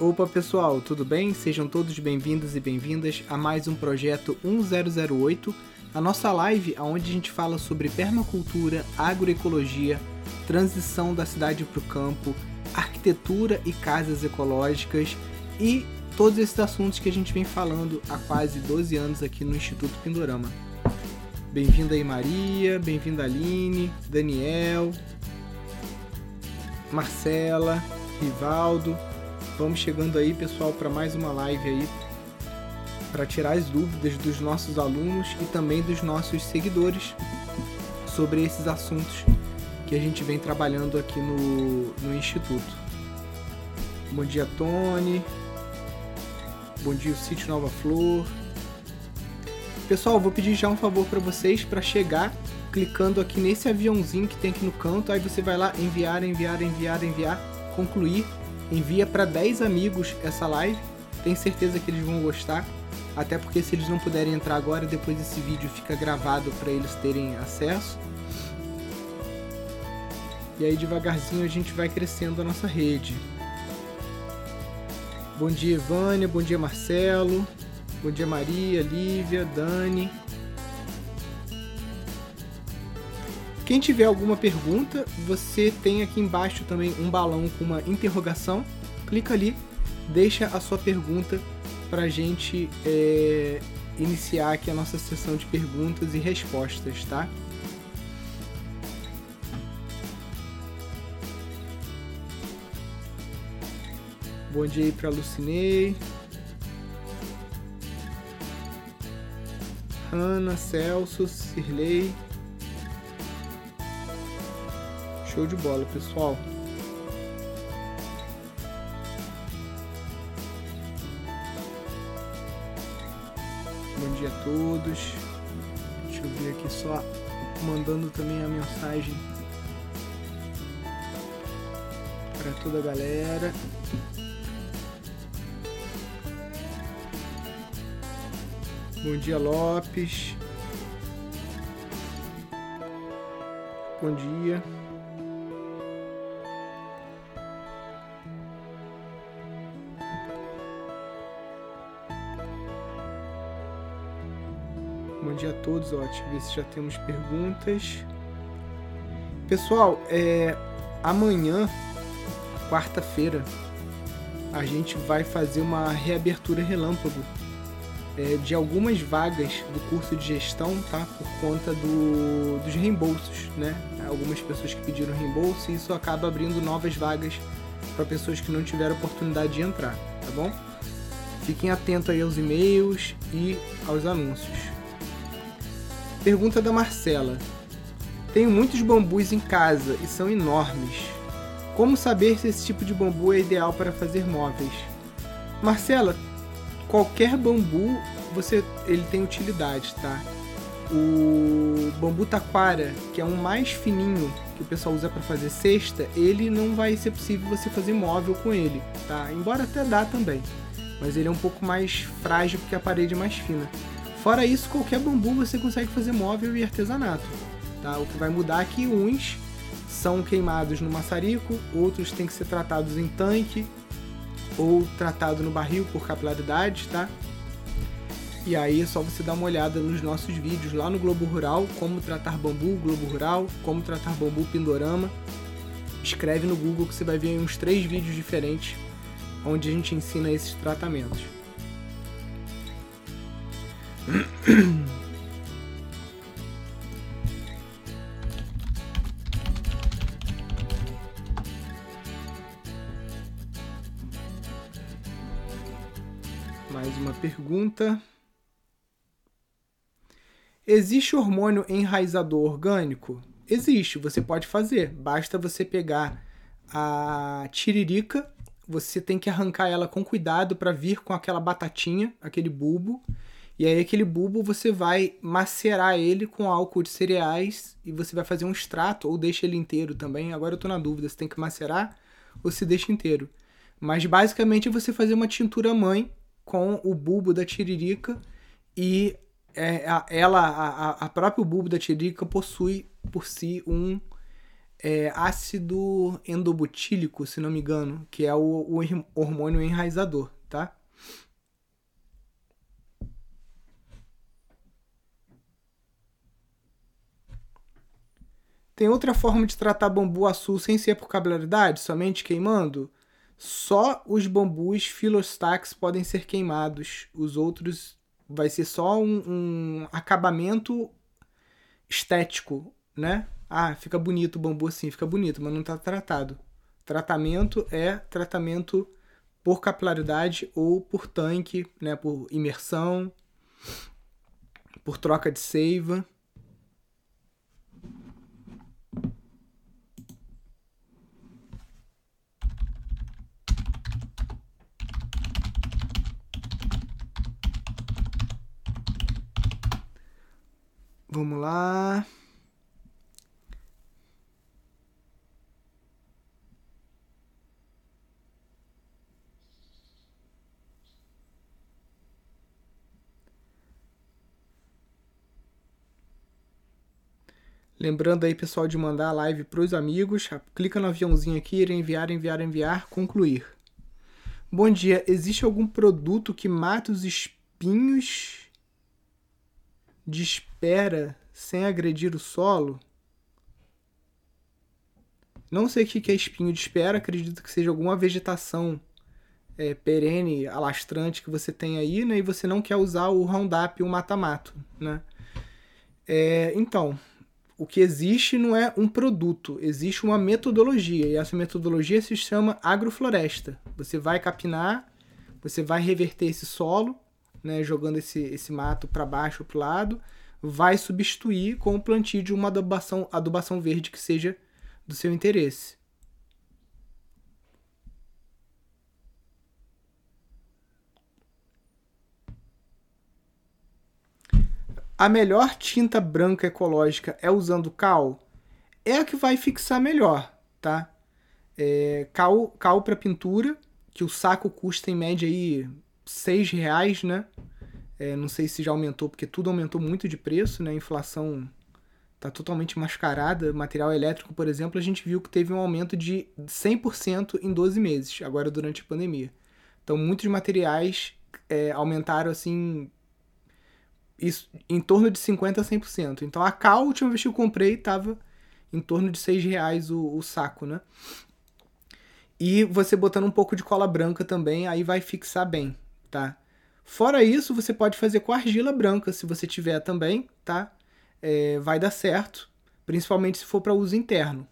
Opa pessoal, tudo bem? Sejam todos bem-vindos e bem-vindas a mais um projeto 1008, a nossa live onde a gente fala sobre permacultura, agroecologia, transição da cidade para o campo, arquitetura e casas ecológicas e todos esses assuntos que a gente vem falando há quase 12 anos aqui no Instituto Pindorama. Bem-vinda aí Maria, bem-vinda Aline, Daniel, Marcela, Rivaldo, Vamos chegando aí, pessoal, para mais uma live aí para tirar as dúvidas dos nossos alunos e também dos nossos seguidores sobre esses assuntos que a gente vem trabalhando aqui no, no Instituto. Bom dia, Tony. Bom dia, Sítio Nova Flor. Pessoal, vou pedir já um favor para vocês para chegar clicando aqui nesse aviãozinho que tem aqui no canto, aí você vai lá enviar, enviar, enviar, enviar, concluir envia para 10 amigos essa live. Tenho certeza que eles vão gostar. Até porque se eles não puderem entrar agora, depois esse vídeo fica gravado para eles terem acesso. E aí devagarzinho a gente vai crescendo a nossa rede. Bom dia, Vânia. Bom dia, Marcelo. Bom dia, Maria, Lívia, Dani. Quem tiver alguma pergunta, você tem aqui embaixo também um balão com uma interrogação. Clica ali, deixa a sua pergunta para a gente é, iniciar aqui a nossa sessão de perguntas e respostas, tá? Bom dia aí para Lucinei. Ana, Celso, Cirlei. Show de bola, pessoal. Bom dia a todos. Deixa eu ver aqui só mandando também a mensagem para toda a galera. Bom dia, Lopes. Bom dia. A todos, ó. Deixa eu ver se já temos perguntas. Pessoal, é, amanhã, quarta-feira, a gente vai fazer uma reabertura relâmpago é, de algumas vagas do curso de gestão, tá? Por conta do, dos reembolsos, né? Algumas pessoas que pediram reembolso e isso acaba abrindo novas vagas para pessoas que não tiveram oportunidade de entrar, tá bom? Fiquem atentos aí aos e-mails e aos anúncios. Pergunta da Marcela. Tenho muitos bambus em casa e são enormes. Como saber se esse tipo de bambu é ideal para fazer móveis? Marcela, qualquer bambu você ele tem utilidade, tá? O bambu taquara, que é um mais fininho que o pessoal usa para fazer cesta, ele não vai ser possível você fazer móvel com ele, tá? Embora até dá também, mas ele é um pouco mais frágil porque a parede é mais fina. Fora isso, qualquer bambu você consegue fazer móvel e artesanato. Tá? O que vai mudar é que uns são queimados no maçarico, outros têm que ser tratados em tanque ou tratado no barril por capilaridade, tá? E aí é só você dar uma olhada nos nossos vídeos lá no Globo Rural, como tratar bambu Globo Rural, como tratar bambu Pindorama. Escreve no Google que você vai ver uns três vídeos diferentes onde a gente ensina esses tratamentos. Mais uma pergunta. Existe hormônio enraizador orgânico? Existe, você pode fazer. Basta você pegar a tiririca, você tem que arrancar ela com cuidado para vir com aquela batatinha, aquele bulbo e aí aquele bulbo você vai macerar ele com álcool de cereais e você vai fazer um extrato ou deixa ele inteiro também. Agora eu tô na dúvida se tem que macerar ou se deixa inteiro. Mas basicamente é você fazer uma tintura mãe com o bulbo da tiririca e é, a, ela, a, a própria bulbo da tiririca possui por si um é ácido endobutílico, se não me engano, que é o, o hormônio enraizador, tá? Tem outra forma de tratar bambu açul sem ser por capilaridade, somente queimando? Só os bambus filostax podem ser queimados. Os outros vai ser só um, um acabamento estético, né? Ah, fica bonito o bambu assim, fica bonito, mas não está tratado. Tratamento é tratamento por capilaridade ou por tanque, né? Por imersão, por troca de seiva. Vamos lá. Lembrando aí, pessoal, de mandar a live para os amigos. Clica no aviãozinho aqui, enviar, enviar, enviar, concluir. Bom dia. Existe algum produto que mata os espinhos de espera sem agredir o solo? Não sei o que é espinho de espera, acredito que seja alguma vegetação é, perene, alastrante que você tem aí, né? E você não quer usar o Roundup, o mata-mato, né? É, então, o que existe não é um produto, existe uma metodologia, e essa metodologia se chama agrofloresta. Você vai capinar, você vai reverter esse solo, né, jogando esse, esse mato para baixo para o lado, vai substituir com o plantio de uma adubação, adubação verde que seja do seu interesse. A melhor tinta branca ecológica é usando cal? É a que vai fixar melhor, tá? É, cal, cal para pintura, que o saco custa em média aí seis reais, né? É, não sei se já aumentou, porque tudo aumentou muito de preço, né? A inflação tá totalmente mascarada. Material elétrico, por exemplo, a gente viu que teve um aumento de 100% em 12 meses, agora durante a pandemia. Então, muitos materiais é, aumentaram, assim, isso, em torno de 50% a 100%. Então, a Cal, a última vez que eu comprei, tava em torno de 6 reais o, o saco, né? E você botando um pouco de cola branca também, aí vai fixar bem, tá? Fora isso, você pode fazer com argila branca, se você tiver também, tá? É, vai dar certo, principalmente se for para uso interno.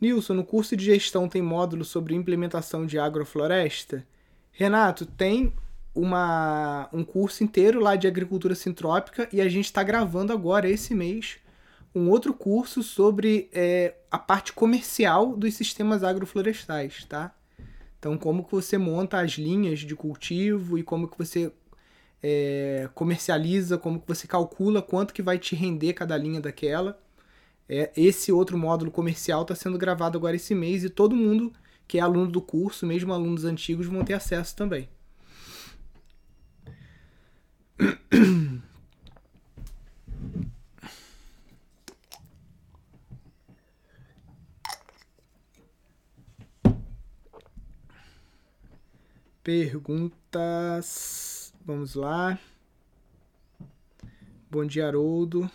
Nilson, no curso de gestão tem módulo sobre implementação de agrofloresta? Renato, tem uma, um curso inteiro lá de agricultura sintrópica e a gente está gravando agora, esse mês, um outro curso sobre é, a parte comercial dos sistemas agroflorestais, tá? Então, como que você monta as linhas de cultivo e como que você é, comercializa, como que você calcula quanto que vai te render cada linha daquela. É, esse outro módulo comercial está sendo gravado agora esse mês e todo mundo que é aluno do curso, mesmo alunos antigos, vão ter acesso também. Perguntas. Vamos lá. Bom dia, Haroldo.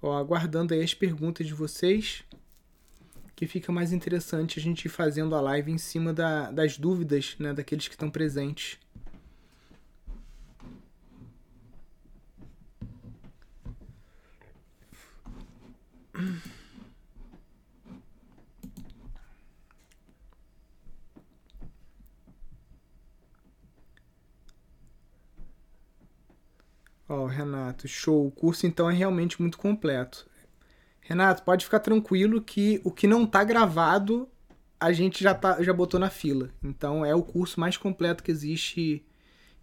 Ó, aguardando aí as perguntas de vocês, que fica mais interessante a gente ir fazendo a live em cima da, das dúvidas né, daqueles que estão presentes. Renato, show. O curso então é realmente muito completo. Renato, pode ficar tranquilo que o que não tá gravado a gente já, tá, já botou na fila. Então é o curso mais completo que existe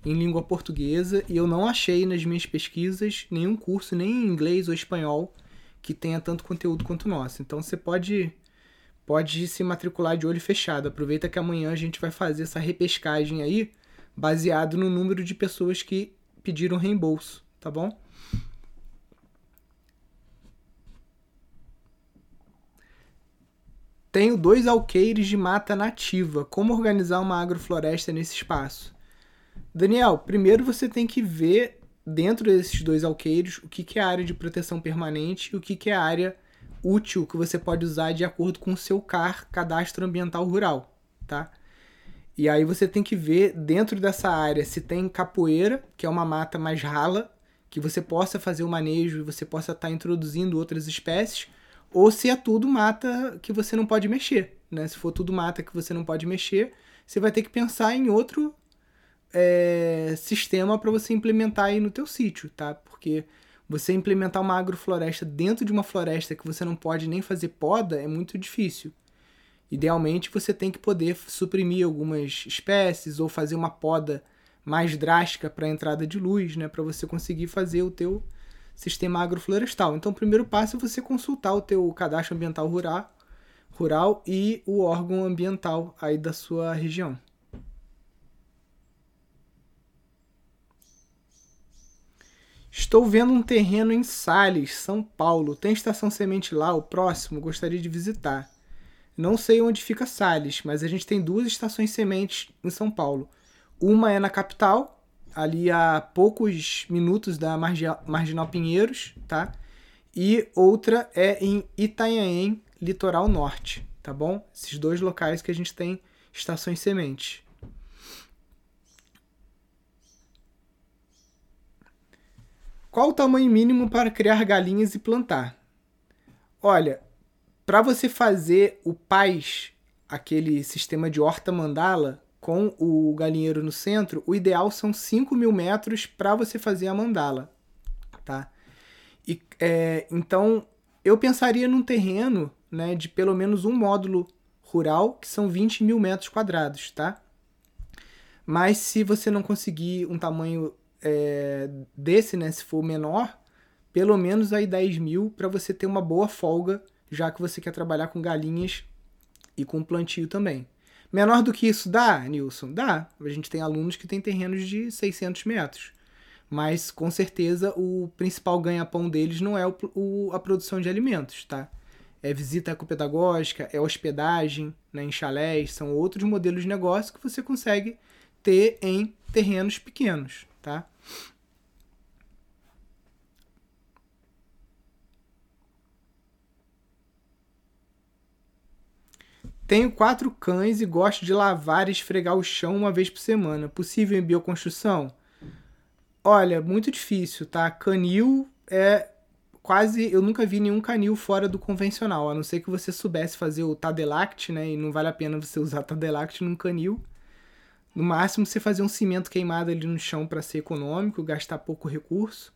em língua portuguesa e eu não achei nas minhas pesquisas nenhum curso, nem em inglês ou espanhol, que tenha tanto conteúdo quanto o nosso. Então você pode pode se matricular de olho fechado. Aproveita que amanhã a gente vai fazer essa repescagem aí, baseado no número de pessoas que pediram reembolso, tá bom? Tenho dois alqueires de mata nativa. Como organizar uma agrofloresta nesse espaço? Daniel, primeiro você tem que ver dentro desses dois alqueires o que, é área de proteção permanente e o que é área útil que você pode usar de acordo com o seu CAR, Cadastro Ambiental Rural, tá? E aí você tem que ver dentro dessa área se tem capoeira, que é uma mata mais rala, que você possa fazer o manejo e você possa estar tá introduzindo outras espécies, ou se é tudo mata que você não pode mexer. Né? Se for tudo mata que você não pode mexer, você vai ter que pensar em outro é, sistema para você implementar aí no teu sítio, tá? Porque você implementar uma agrofloresta dentro de uma floresta que você não pode nem fazer poda é muito difícil. Idealmente você tem que poder suprimir algumas espécies ou fazer uma poda mais drástica para a entrada de luz, né, para você conseguir fazer o teu sistema agroflorestal. Então, o primeiro passo é você consultar o teu cadastro ambiental rural, rural e o órgão ambiental aí da sua região. Estou vendo um terreno em Sales, São Paulo. Tem estação semente lá, o próximo, gostaria de visitar. Não sei onde fica Sales, mas a gente tem duas estações sementes em São Paulo. Uma é na capital, ali a poucos minutos da Marginal Pinheiros, tá? E outra é em Itanhaém, litoral norte, tá bom? Esses dois locais que a gente tem estações sementes. Qual o tamanho mínimo para criar galinhas e plantar? Olha, para você fazer o paz, aquele sistema de horta mandala, com o galinheiro no centro, o ideal são 5 mil metros para você fazer a mandala, tá? E, é, então, eu pensaria num terreno né, de pelo menos um módulo rural, que são 20 mil metros quadrados, tá? Mas se você não conseguir um tamanho é, desse, né, se for menor, pelo menos aí 10 mil para você ter uma boa folga, já que você quer trabalhar com galinhas e com plantio também. Menor do que isso dá, Nilson? Dá. A gente tem alunos que têm terrenos de 600 metros. Mas, com certeza, o principal ganha-pão deles não é o, o, a produção de alimentos, tá? É visita ecopedagógica, é hospedagem né, em chalés, são outros modelos de negócio que você consegue ter em terrenos pequenos, tá? Tenho quatro cães e gosto de lavar e esfregar o chão uma vez por semana. Possível em bioconstrução? Olha, muito difícil, tá? Canil é quase. Eu nunca vi nenhum canil fora do convencional, a não ser que você soubesse fazer o Tadelact, né? E não vale a pena você usar Tadelact num canil. No máximo, você fazer um cimento queimado ali no chão para ser econômico, gastar pouco recurso.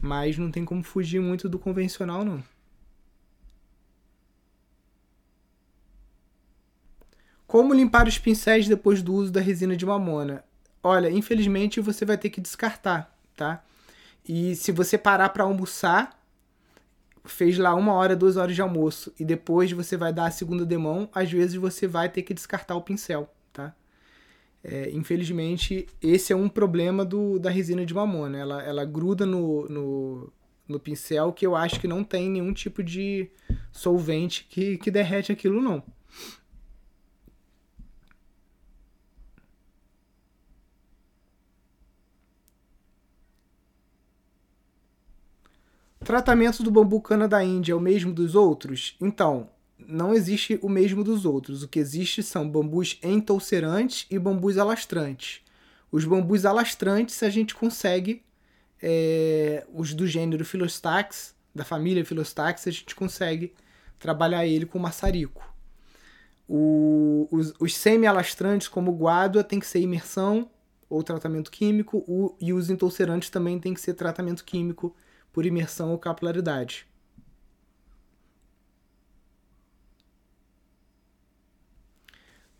Mas não tem como fugir muito do convencional, não. Como limpar os pincéis depois do uso da resina de mamona? Olha, infelizmente você vai ter que descartar, tá? E se você parar para almoçar, fez lá uma hora, duas horas de almoço e depois você vai dar a segunda demão, às vezes você vai ter que descartar o pincel, tá? É, infelizmente, esse é um problema do, da resina de mamona. Ela, ela gruda no, no, no pincel que eu acho que não tem nenhum tipo de solvente que, que derrete aquilo, não. Tratamento do bambu cana da Índia é o mesmo dos outros? Então, não existe o mesmo dos outros. O que existe são bambus entolcerantes e bambus alastrantes. Os bambus alastrantes a gente consegue, é, os do gênero Philostax, da família Philostax, a gente consegue trabalhar ele com maçarico. O, os, os semi-alastrantes, como o guádua, tem que ser imersão ou tratamento químico, o, e os entolcerantes também tem que ser tratamento químico por imersão ou capilaridade.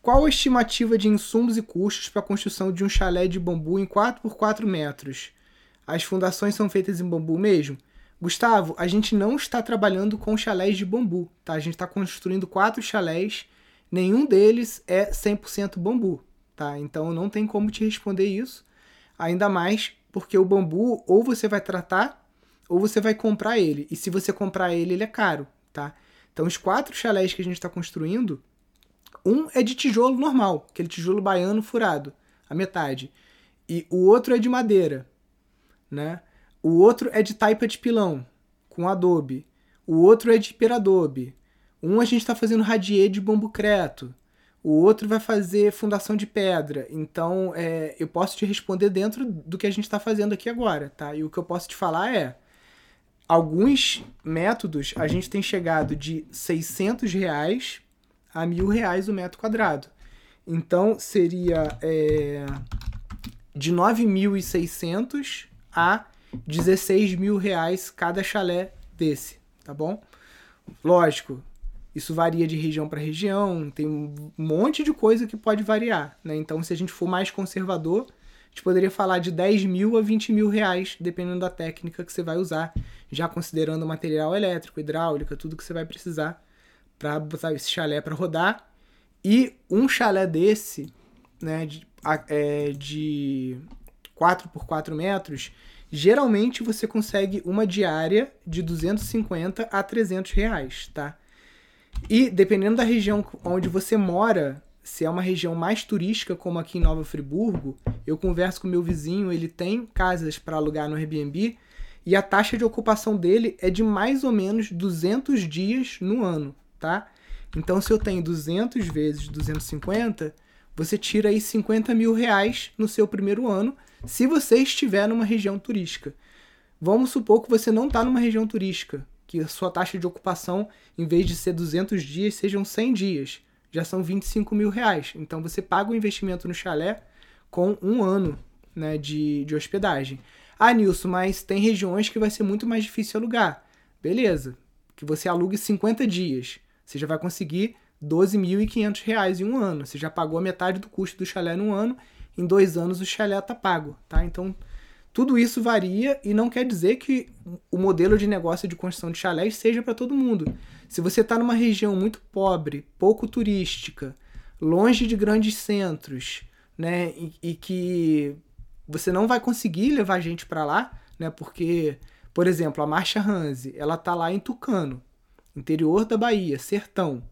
Qual a estimativa de insumos e custos para a construção de um chalé de bambu em 4 por 4 metros? As fundações são feitas em bambu mesmo? Gustavo, a gente não está trabalhando com chalés de bambu, tá? A gente está construindo quatro chalés, nenhum deles é 100% bambu, tá? Então não tem como te responder isso, ainda mais porque o bambu ou você vai tratar ou você vai comprar ele. E se você comprar ele, ele é caro, tá? Então os quatro chalés que a gente está construindo, um é de tijolo normal, aquele tijolo baiano furado, a metade. E o outro é de madeira, né? O outro é de taipa de pilão, com adobe. O outro é de peradobe. Um a gente está fazendo radier de bambu creto. O outro vai fazer fundação de pedra. Então, é, eu posso te responder dentro do que a gente está fazendo aqui agora, tá? E o que eu posso te falar é, alguns métodos a gente tem chegado de 600 reais a mil reais o metro quadrado. Então, seria é, de 9.600 a 16 mil reais cada chalé desse, tá bom? Lógico, isso varia de região para região, tem um monte de coisa que pode variar, né? Então, se a gente for mais conservador, gente poderia falar de 10 mil a 20 mil reais, dependendo da técnica que você vai usar, já considerando material elétrico, hidráulica, tudo que você vai precisar para botar esse chalé para rodar. E um chalé desse, né, de, é, de 4 por 4 metros, geralmente você consegue uma diária de 250 a 300 reais, tá? E dependendo da região onde você mora, se é uma região mais turística, como aqui em Nova Friburgo, eu converso com meu vizinho, ele tem casas para alugar no Airbnb e a taxa de ocupação dele é de mais ou menos 200 dias no ano, tá? Então, se eu tenho 200 vezes 250, você tira aí 50 mil reais no seu primeiro ano se você estiver numa região turística. Vamos supor que você não está numa região turística, que a sua taxa de ocupação, em vez de ser 200 dias, sejam 100 dias. Já são 25 mil reais. Então você paga o investimento no chalé com um ano né, de, de hospedagem. Ah, Nilson, mas tem regiões que vai ser muito mais difícil alugar. Beleza, que você alugue 50 dias. Você já vai conseguir 12.500 reais em um ano. Você já pagou a metade do custo do chalé no ano em dois anos o chalé está pago, tá? Então, tudo isso varia e não quer dizer que o modelo de negócio de construção de chalés seja para todo mundo. Se você está numa região muito pobre, pouco turística, longe de grandes centros, né, e, e que você não vai conseguir levar gente para lá, né, porque, por exemplo, a Marcha Hanse, ela tá lá em Tucano, interior da Bahia, sertão.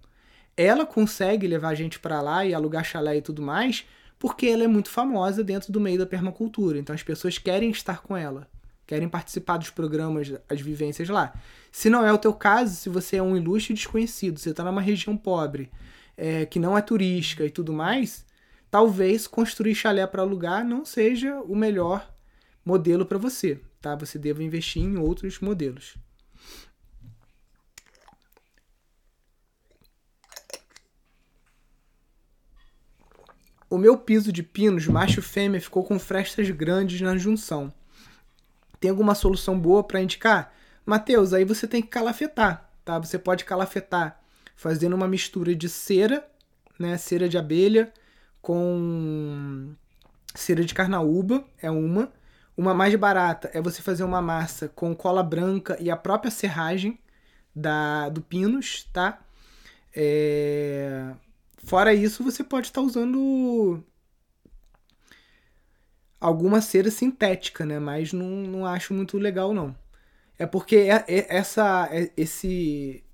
Ela consegue levar gente para lá e alugar chalé e tudo mais, porque ela é muito famosa dentro do meio da permacultura. Então as pessoas querem estar com ela, querem participar dos programas, as vivências lá. Se não é o teu caso, se você é um ilustre desconhecido, você está numa região pobre, é, que não é turística e tudo mais, talvez construir chalé para alugar não seja o melhor modelo para você, tá? Você deva investir em outros modelos. O meu piso de pinos macho fêmea ficou com frestas grandes na junção. Tem alguma solução boa para indicar? Mateus, aí você tem que calafetar, tá? Você pode calafetar fazendo uma mistura de cera, né, cera de abelha com cera de carnaúba, é uma. Uma mais barata é você fazer uma massa com cola branca e a própria serragem da do pinos, tá? É, Fora isso, você pode estar usando alguma cera sintética, né? Mas não, não acho muito legal, não. É porque é, é, essa, é, esse,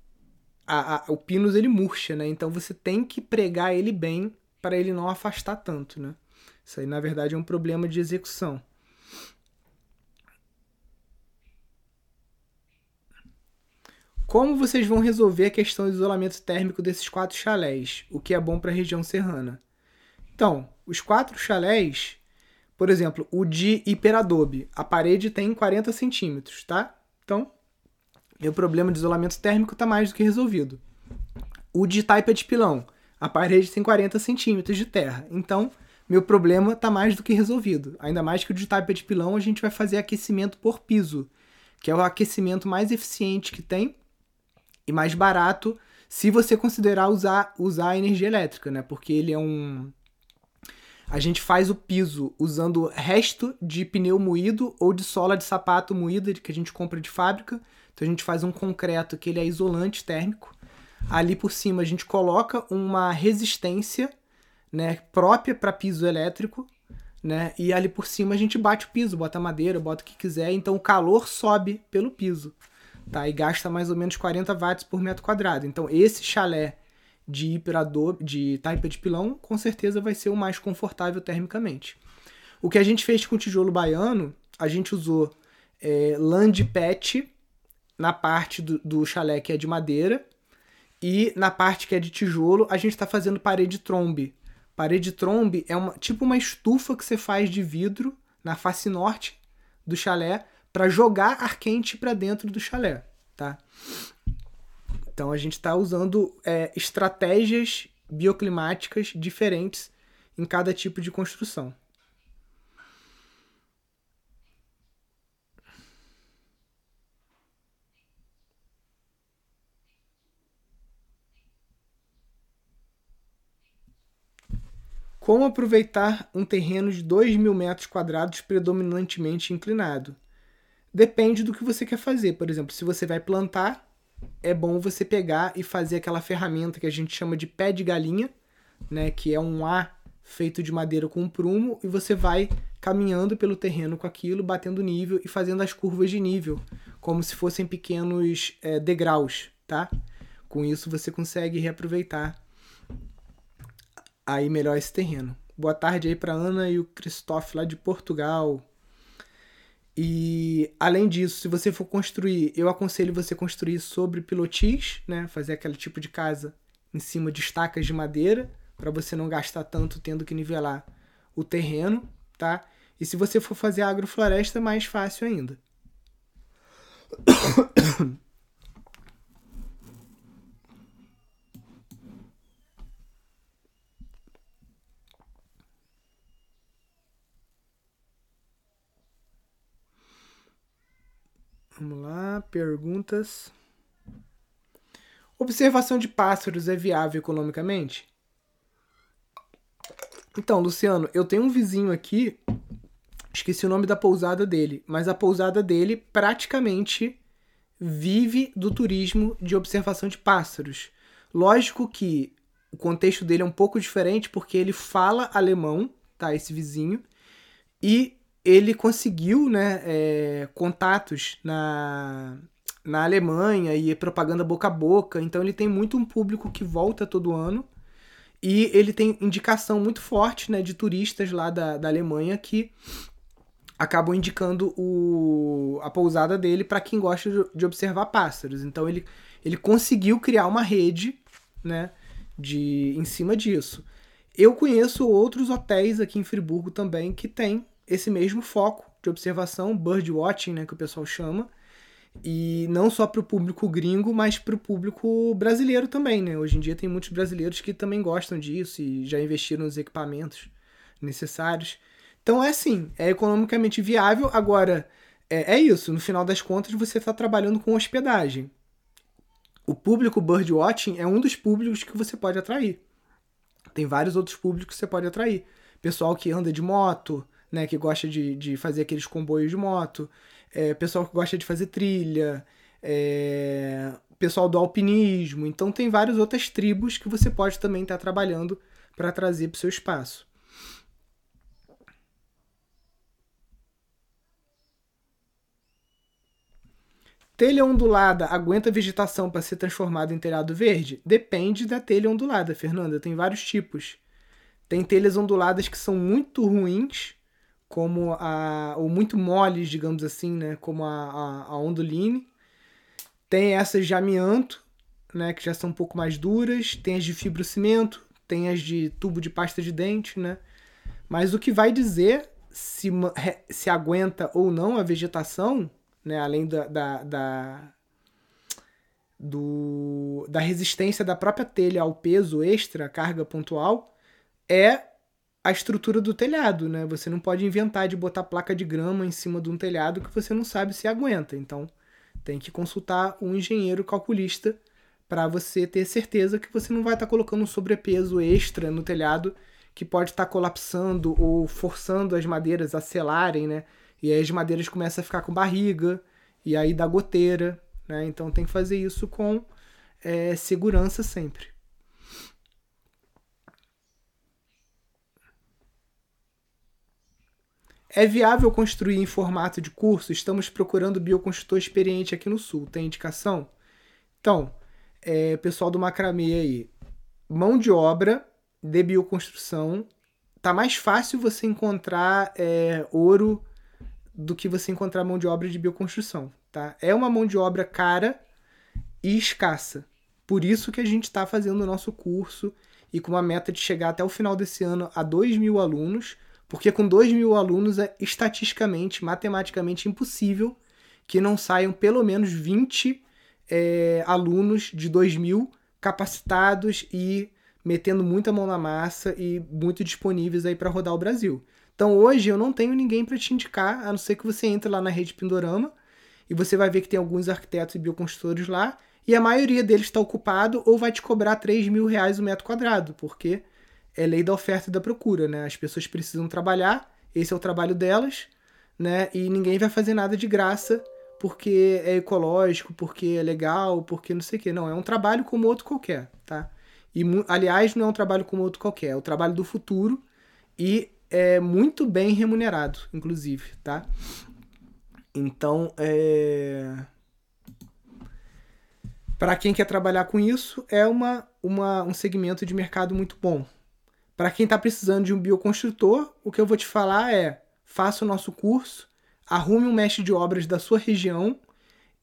a, a, o pinus ele murcha, né? Então você tem que pregar ele bem para ele não afastar tanto, né? Isso aí, na verdade, é um problema de execução. Como vocês vão resolver a questão do isolamento térmico desses quatro chalés, o que é bom para a região serrana? Então, os quatro chalés, por exemplo, o de hiperadobe, a parede tem 40 centímetros, tá? Então, meu problema de isolamento térmico está mais do que resolvido. O de taipa de pilão, a parede tem 40 centímetros de terra, então meu problema está mais do que resolvido. Ainda mais que o de taipa de pilão a gente vai fazer aquecimento por piso, que é o aquecimento mais eficiente que tem e mais barato se você considerar usar, usar a energia elétrica, né? Porque ele é um. A gente faz o piso usando resto de pneu moído ou de sola de sapato moída que a gente compra de fábrica. Então a gente faz um concreto que ele é isolante térmico. Ali por cima a gente coloca uma resistência né, própria para piso elétrico, né? E ali por cima a gente bate o piso, bota madeira, bota o que quiser, então o calor sobe pelo piso, tá? E gasta mais ou menos 40 watts por metro quadrado. Então esse chalé de hiperador, de taipa de pilão, com certeza vai ser o mais confortável termicamente. O que a gente fez com o tijolo baiano, a gente usou é, de pet na parte do, do chalé que é de madeira e na parte que é de tijolo a gente está fazendo parede trombe, Parede trombe é uma, tipo uma estufa que você faz de vidro na face norte do chalé para jogar ar quente para dentro do chalé, tá? Então a gente está usando é, estratégias bioclimáticas diferentes em cada tipo de construção. Como aproveitar um terreno de 2 mil metros quadrados predominantemente inclinado? Depende do que você quer fazer. Por exemplo, se você vai plantar, é bom você pegar e fazer aquela ferramenta que a gente chama de pé de galinha, né, que é um A feito de madeira com um prumo, e você vai caminhando pelo terreno com aquilo, batendo nível e fazendo as curvas de nível, como se fossem pequenos é, degraus, tá? Com isso você consegue reaproveitar aí melhor esse terreno. Boa tarde aí para Ana e o Christophe lá de Portugal. E além disso, se você for construir, eu aconselho você construir sobre pilotis, né? Fazer aquele tipo de casa em cima de estacas de madeira, para você não gastar tanto tendo que nivelar o terreno, tá? E se você for fazer agrofloresta, mais fácil ainda. Vamos lá, perguntas. Observação de pássaros é viável economicamente? Então, Luciano, eu tenho um vizinho aqui, esqueci o nome da pousada dele, mas a pousada dele praticamente vive do turismo de observação de pássaros. Lógico que o contexto dele é um pouco diferente porque ele fala alemão, tá? Esse vizinho, e ele conseguiu né, é, contatos na, na Alemanha e propaganda boca a boca, então ele tem muito um público que volta todo ano e ele tem indicação muito forte né, de turistas lá da, da Alemanha que acabam indicando o, a pousada dele para quem gosta de observar pássaros. Então ele, ele conseguiu criar uma rede né, de, em cima disso. Eu conheço outros hotéis aqui em Friburgo também que têm esse mesmo foco de observação, bird watching, né, que o pessoal chama, e não só para o público gringo, mas para o público brasileiro também, né? Hoje em dia tem muitos brasileiros que também gostam disso e já investiram nos equipamentos necessários. Então é assim, é economicamente viável. Agora, é, é isso, no final das contas você está trabalhando com hospedagem. O público birdwatching é um dos públicos que você pode atrair. Tem vários outros públicos que você pode atrair. Pessoal que anda de moto, né, que gosta de, de fazer aqueles comboios de moto, é, pessoal que gosta de fazer trilha, é, pessoal do alpinismo. Então tem várias outras tribos que você pode também estar tá trabalhando para trazer para o seu espaço. Telha ondulada aguenta vegetação para ser transformada em telhado verde? Depende da telha ondulada, Fernanda. Tem vários tipos. Tem telhas onduladas que são muito ruins como a ou muito moles, digamos assim, né, como a, a, a onduline. Tem essas de amianto, né, que já são um pouco mais duras, tem as de fibrocimento, tem as de tubo de pasta de dente, né? Mas o que vai dizer se, se aguenta ou não a vegetação, né, além da, da, da, do, da resistência da própria telha ao peso extra, carga pontual, é a estrutura do telhado, né? Você não pode inventar de botar placa de grama em cima de um telhado que você não sabe se aguenta. Então, tem que consultar um engenheiro calculista para você ter certeza que você não vai estar tá colocando um sobrepeso extra no telhado que pode estar tá colapsando ou forçando as madeiras a selarem, né? E aí as madeiras começam a ficar com barriga, e aí dá goteira, né? Então tem que fazer isso com é, segurança sempre. É viável construir em formato de curso? Estamos procurando bioconstrutor experiente aqui no Sul. Tem indicação? Então, é, pessoal do macramê aí, mão de obra de bioconstrução, tá mais fácil você encontrar é, ouro do que você encontrar mão de obra de bioconstrução, tá? É uma mão de obra cara e escassa. Por isso que a gente está fazendo o nosso curso e com uma meta de chegar até o final desse ano a 2 mil alunos, porque com 2 mil alunos é estatisticamente, matematicamente impossível que não saiam pelo menos 20 é, alunos de 2 mil capacitados e metendo muita mão na massa e muito disponíveis aí para rodar o Brasil. Então hoje eu não tenho ninguém para te indicar, a não ser que você entre lá na rede Pindorama e você vai ver que tem alguns arquitetos e bioconstrutores lá e a maioria deles está ocupado ou vai te cobrar 3 mil reais o metro quadrado, porque é lei da oferta e da procura, né? As pessoas precisam trabalhar, esse é o trabalho delas, né? E ninguém vai fazer nada de graça porque é ecológico, porque é legal, porque não sei o quê. Não, é um trabalho como outro qualquer, tá? E, aliás, não é um trabalho como outro qualquer, é o trabalho do futuro e é muito bem remunerado, inclusive, tá? Então, é... para quem quer trabalhar com isso, é uma, uma, um segmento de mercado muito bom. Para quem está precisando de um bioconstrutor, o que eu vou te falar é: faça o nosso curso, arrume um mestre de obras da sua região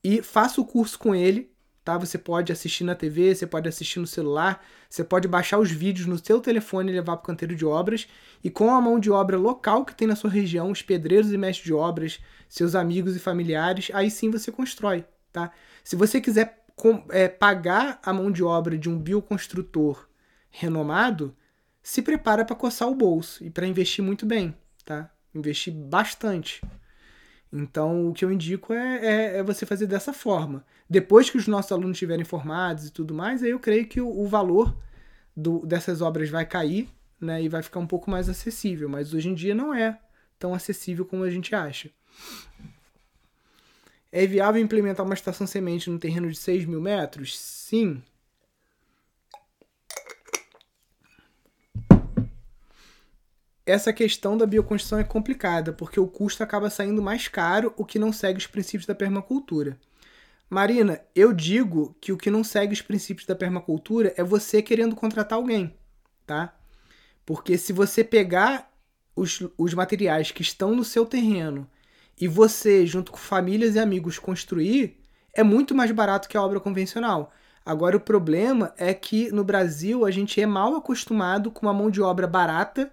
e faça o curso com ele. Tá? Você pode assistir na TV, você pode assistir no celular, você pode baixar os vídeos no seu telefone e levar para o canteiro de obras. E com a mão de obra local que tem na sua região, os pedreiros e mestres de obras, seus amigos e familiares, aí sim você constrói. Tá? Se você quiser é, pagar a mão de obra de um bioconstrutor renomado, se prepara para coçar o bolso e para investir muito bem, tá? Investir bastante. Então, o que eu indico é, é, é, você fazer dessa forma. Depois que os nossos alunos estiverem formados e tudo mais, aí eu creio que o, o valor do, dessas obras vai cair né, e vai ficar um pouco mais acessível. Mas hoje em dia não é tão acessível como a gente acha. É viável implementar uma estação semente no terreno de 6 mil metros? Sim. Essa questão da bioconstrução é complicada, porque o custo acaba saindo mais caro, o que não segue os princípios da permacultura. Marina, eu digo que o que não segue os princípios da permacultura é você querendo contratar alguém, tá? Porque se você pegar os, os materiais que estão no seu terreno e você, junto com famílias e amigos, construir, é muito mais barato que a obra convencional. Agora, o problema é que no Brasil a gente é mal acostumado com uma mão de obra barata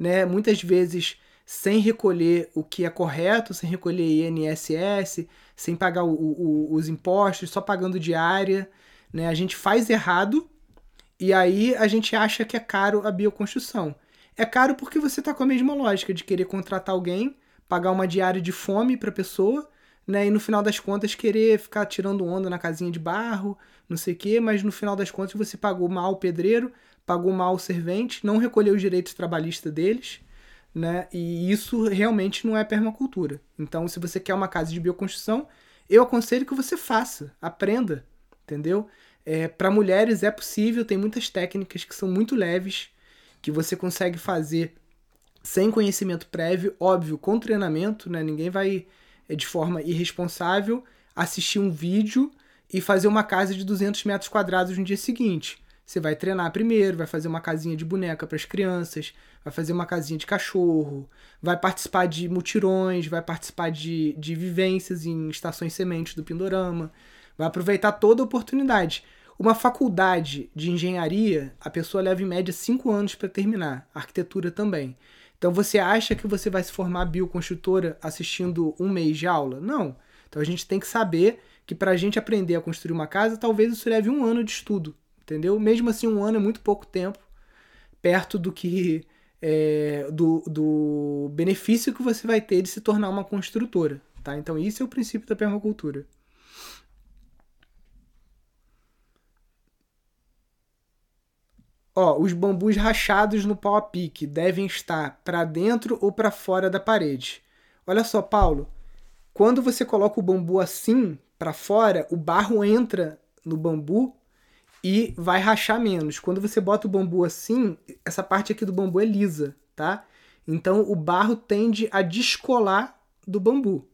né? Muitas vezes sem recolher o que é correto, sem recolher INSS, sem pagar o, o, os impostos, só pagando diária, né? A gente faz errado e aí a gente acha que é caro a bioconstrução. É caro porque você está com a mesma lógica de querer contratar alguém, pagar uma diária de fome para a pessoa, né? E no final das contas querer ficar tirando onda na casinha de barro, não sei o quê, mas no final das contas você pagou mal o pedreiro, pagou mal o servente, não recolheu os direitos trabalhistas deles, né? E isso realmente não é permacultura. Então, se você quer uma casa de bioconstrução, eu aconselho que você faça, aprenda, entendeu? É, Para mulheres é possível, tem muitas técnicas que são muito leves, que você consegue fazer sem conhecimento prévio, óbvio, com treinamento, né? Ninguém vai é, de forma irresponsável assistir um vídeo e fazer uma casa de 200 metros quadrados no dia seguinte. Você vai treinar primeiro, vai fazer uma casinha de boneca para as crianças, vai fazer uma casinha de cachorro, vai participar de mutirões, vai participar de, de vivências em estações sementes do Pindorama, vai aproveitar toda a oportunidade. Uma faculdade de engenharia, a pessoa leva em média cinco anos para terminar, arquitetura também. Então você acha que você vai se formar bioconstrutora assistindo um mês de aula? Não. Então a gente tem que saber que para a gente aprender a construir uma casa, talvez isso leve um ano de estudo entendeu? Mesmo assim, um ano é muito pouco tempo, perto do que é, do, do benefício que você vai ter de se tornar uma construtora, tá? Então, isso é o princípio da permacultura. Ó, os bambus rachados no pau a pique devem estar para dentro ou para fora da parede. Olha só, Paulo, quando você coloca o bambu assim para fora, o barro entra no bambu e vai rachar menos. Quando você bota o bambu assim, essa parte aqui do bambu é lisa, tá? Então o barro tende a descolar do bambu.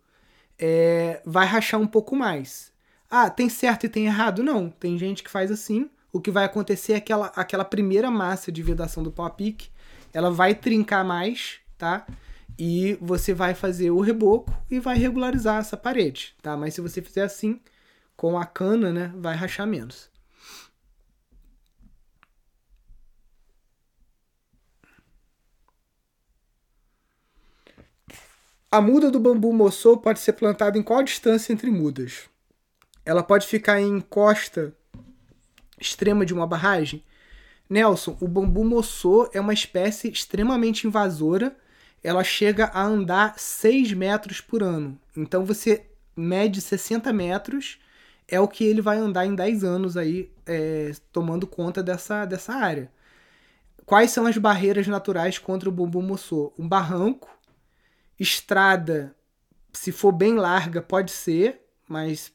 É, vai rachar um pouco mais. Ah, tem certo e tem errado? Não. Tem gente que faz assim. O que vai acontecer é aquela, aquela primeira massa de vedação do pau a pique, ela vai trincar mais, tá? E você vai fazer o reboco e vai regularizar essa parede, tá? Mas se você fizer assim, com a cana, né, vai rachar menos. A muda do bambu moçô pode ser plantada em qual distância entre mudas? Ela pode ficar em encosta extrema de uma barragem? Nelson, o bambu moçô é uma espécie extremamente invasora. Ela chega a andar 6 metros por ano. Então você mede 60 metros, é o que ele vai andar em 10 anos aí, é, tomando conta dessa, dessa área. Quais são as barreiras naturais contra o bambu moçô? Um barranco, Estrada, se for bem larga, pode ser, mas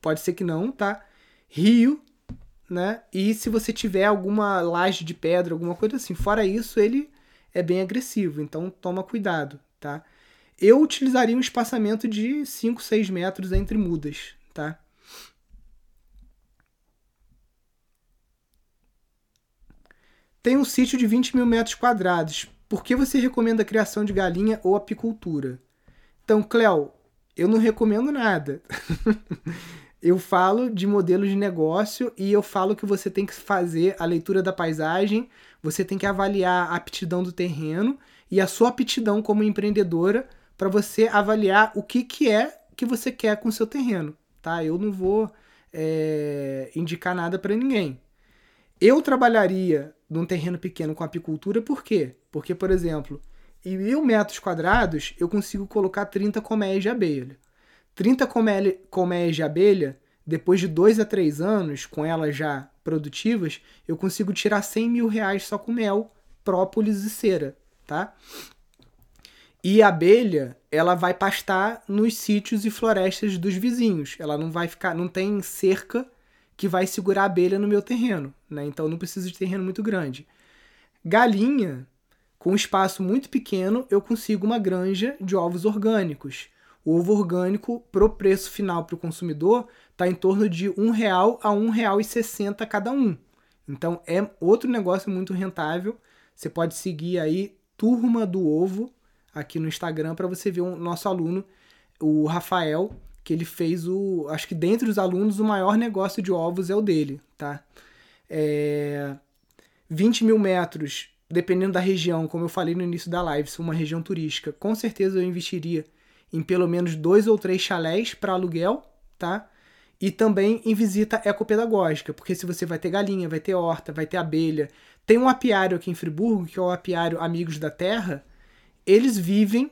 pode ser que não, tá? Rio, né? E se você tiver alguma laje de pedra, alguma coisa assim. Fora isso, ele é bem agressivo, então toma cuidado, tá? Eu utilizaria um espaçamento de 5, 6 metros entre mudas, tá? Tem um sítio de 20 mil metros quadrados. Por que você recomenda a criação de galinha ou apicultura? Então, Cléo, eu não recomendo nada. eu falo de modelos de negócio e eu falo que você tem que fazer a leitura da paisagem, você tem que avaliar a aptidão do terreno e a sua aptidão como empreendedora para você avaliar o que, que é que você quer com o seu terreno, tá? Eu não vou é, indicar nada para ninguém. Eu trabalharia num terreno pequeno com apicultura, por quê? Porque, por exemplo, em mil metros quadrados eu consigo colocar 30 colmeias de abelha. 30 colmeias de abelha, depois de dois a três anos, com elas já produtivas, eu consigo tirar 100 mil reais só com mel, própolis e cera, tá? E a abelha, ela vai pastar nos sítios e florestas dos vizinhos. Ela não vai ficar, não tem cerca que vai segurar a abelha no meu terreno, né? Então não preciso de terreno muito grande. Galinha, com espaço muito pequeno, eu consigo uma granja de ovos orgânicos. O ovo orgânico, pro preço final para o consumidor, está em torno de R$ real a R$ 1,60 cada um. Então é outro negócio muito rentável. Você pode seguir aí Turma do Ovo aqui no Instagram para você ver o nosso aluno, o Rafael, que ele fez o. Acho que dentre os alunos o maior negócio de ovos é o dele, tá? É, 20 mil metros dependendo da região, como eu falei no início da live, se for uma região turística, com certeza eu investiria em pelo menos dois ou três chalés para aluguel, tá? E também em visita ecopedagógica, porque se você vai ter galinha, vai ter horta, vai ter abelha. Tem um apiário aqui em Friburgo, que é o apiário Amigos da Terra. Eles vivem,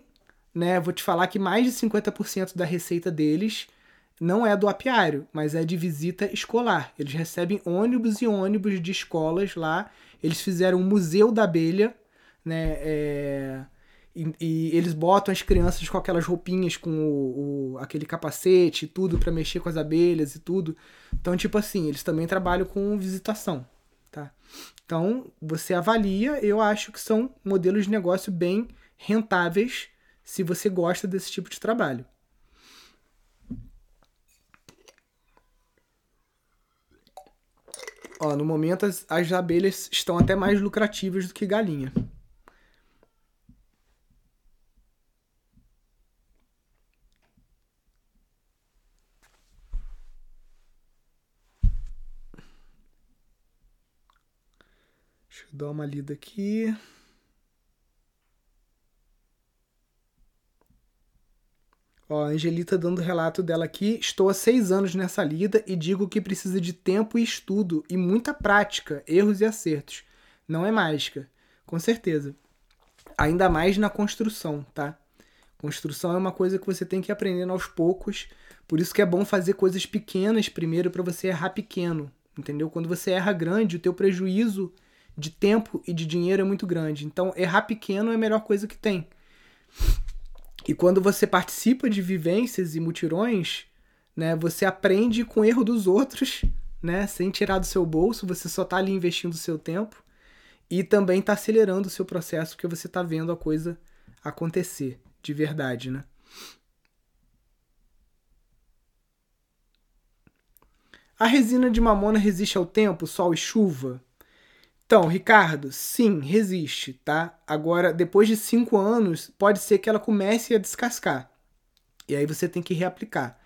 né? Vou te falar que mais de 50% da receita deles não é do apiário, mas é de visita escolar. Eles recebem ônibus e ônibus de escolas lá eles fizeram um museu da abelha, né? É, e, e, eles botam as crianças com aquelas roupinhas com o, o aquele capacete e tudo para mexer com as abelhas e tudo. Então, tipo assim, eles também trabalham com visitação, tá? Então, você avalia, eu acho que são modelos de negócio bem rentáveis se você gosta desse tipo de trabalho. Ó, no momento as, as abelhas estão até mais lucrativas do que galinha. Deixa eu dar uma lida aqui. Ó, a Angelita dando relato dela aqui. Estou há seis anos nessa lida e digo que precisa de tempo e estudo e muita prática, erros e acertos. Não é mágica, com certeza. Ainda mais na construção, tá? Construção é uma coisa que você tem que aprender aos poucos. Por isso que é bom fazer coisas pequenas primeiro para você errar pequeno, entendeu? Quando você erra grande, o teu prejuízo de tempo e de dinheiro é muito grande. Então, errar pequeno é a melhor coisa que tem. E quando você participa de vivências e mutirões, né, você aprende com o erro dos outros, né, sem tirar do seu bolso, você só está ali investindo o seu tempo e também está acelerando o seu processo porque você está vendo a coisa acontecer de verdade, né? A resina de mamona resiste ao tempo, sol e chuva? Então, Ricardo, sim, resiste, tá? Agora, depois de cinco anos, pode ser que ela comece a descascar. E aí você tem que reaplicar.